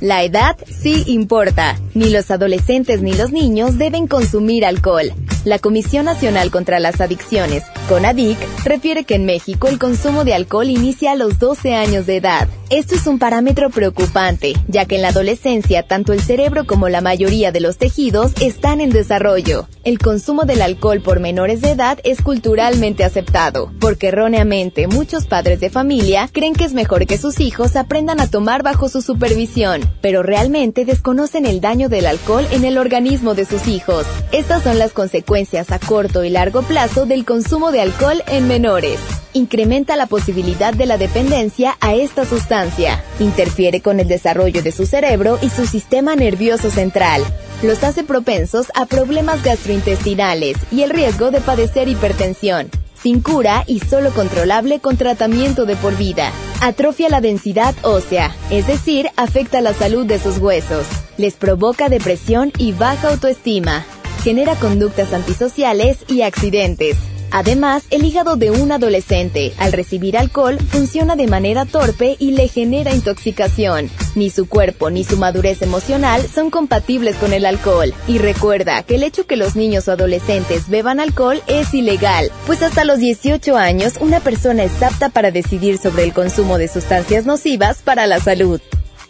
La edad sí importa. Ni los adolescentes ni los niños deben consumir alcohol. La Comisión Nacional contra las Adicciones, CONADIC, refiere que en México el consumo de alcohol inicia a los 12 años de edad. Esto es un parámetro preocupante, ya que en la adolescencia tanto el cerebro como la mayoría de los tejidos están en desarrollo. El consumo del alcohol por menores de edad es culturalmente aceptado, porque erróneamente muchos padres de familia creen que es mejor que sus hijos aprendan a tomar bajo su supervisión, pero realmente desconocen el daño del alcohol en el organismo de sus hijos. Estas son las consecuencias a corto y largo plazo del consumo de alcohol en menores. Incrementa la posibilidad de la dependencia a esta sustancia. Interfiere con el desarrollo de su cerebro y su sistema nervioso central. Los hace propensos a problemas gastrointestinales y el riesgo de padecer hipertensión sin cura y solo controlable con tratamiento de por vida. Atrofia la densidad ósea, es decir, afecta la salud de sus huesos. Les provoca depresión y baja autoestima. Genera conductas antisociales y accidentes. Además, el hígado de un adolescente, al recibir alcohol, funciona de manera torpe y le genera intoxicación. Ni su cuerpo ni su madurez emocional son compatibles con el alcohol. Y recuerda que el hecho que los niños o adolescentes beban alcohol es ilegal, pues hasta los 18 años una persona es apta para decidir sobre el consumo de sustancias nocivas para la salud.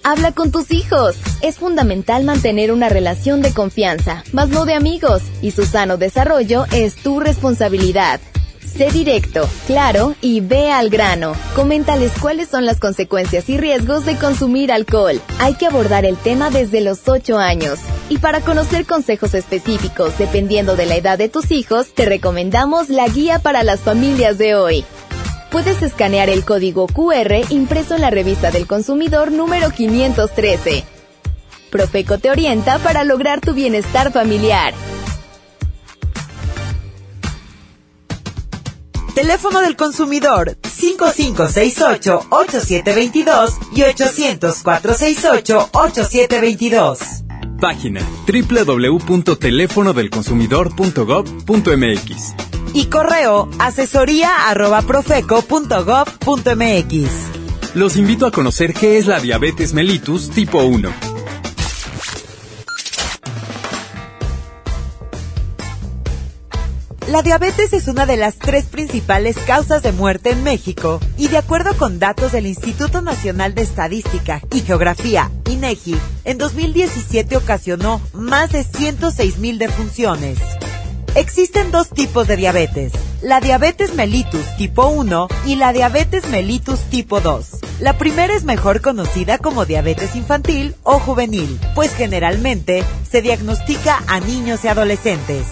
Habla con tus hijos. Es fundamental mantener una relación de confianza, más no de amigos, y su sano desarrollo es tu responsabilidad. Sé directo, claro y ve al grano. Coméntales cuáles son las consecuencias y riesgos de consumir alcohol. Hay que abordar el tema desde los 8 años. Y para conocer consejos específicos dependiendo de la edad de tus hijos, te recomendamos la guía para las familias de hoy puedes escanear el código QR impreso en la revista del consumidor número 513. Profeco te orienta para lograr tu bienestar familiar. Teléfono del consumidor 5568-8722 y 800-468-8722. Página www.telefonodelconsumidor.gov.mx y correo asesoría arroba profeco.gov.mx. Los invito a conocer qué es la diabetes mellitus tipo 1. La diabetes es una de las tres principales causas de muerte en México y de acuerdo con datos del Instituto Nacional de Estadística y Geografía, INEGI, en 2017 ocasionó más de 106 mil defunciones. Existen dos tipos de diabetes, la diabetes mellitus tipo 1 y la diabetes mellitus tipo 2. La primera es mejor conocida como diabetes infantil o juvenil, pues generalmente se diagnostica a niños y adolescentes.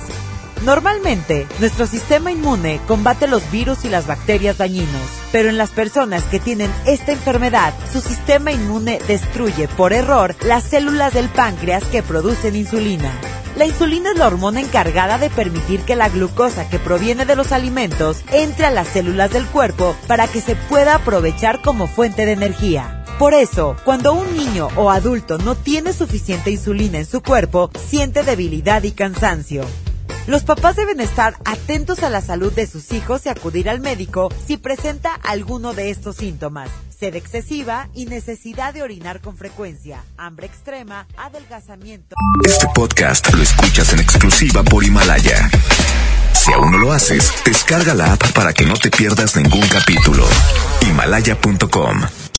Normalmente, nuestro sistema inmune combate los virus y las bacterias dañinos, pero en las personas que tienen esta enfermedad, su sistema inmune destruye por error las células del páncreas que producen insulina. La insulina es la hormona encargada de permitir que la glucosa que proviene de los alimentos entre a las células del cuerpo para que se pueda aprovechar como fuente de energía. Por eso, cuando un niño o adulto no tiene suficiente insulina en su cuerpo, siente debilidad y cansancio. Los papás deben estar atentos a la salud de sus hijos y acudir al médico si presenta alguno de estos síntomas sed excesiva y necesidad de orinar con frecuencia, hambre extrema, adelgazamiento. Este podcast lo escuchas en exclusiva por Himalaya. Si aún no lo haces, descarga la app para que no te pierdas ningún capítulo. Himalaya.com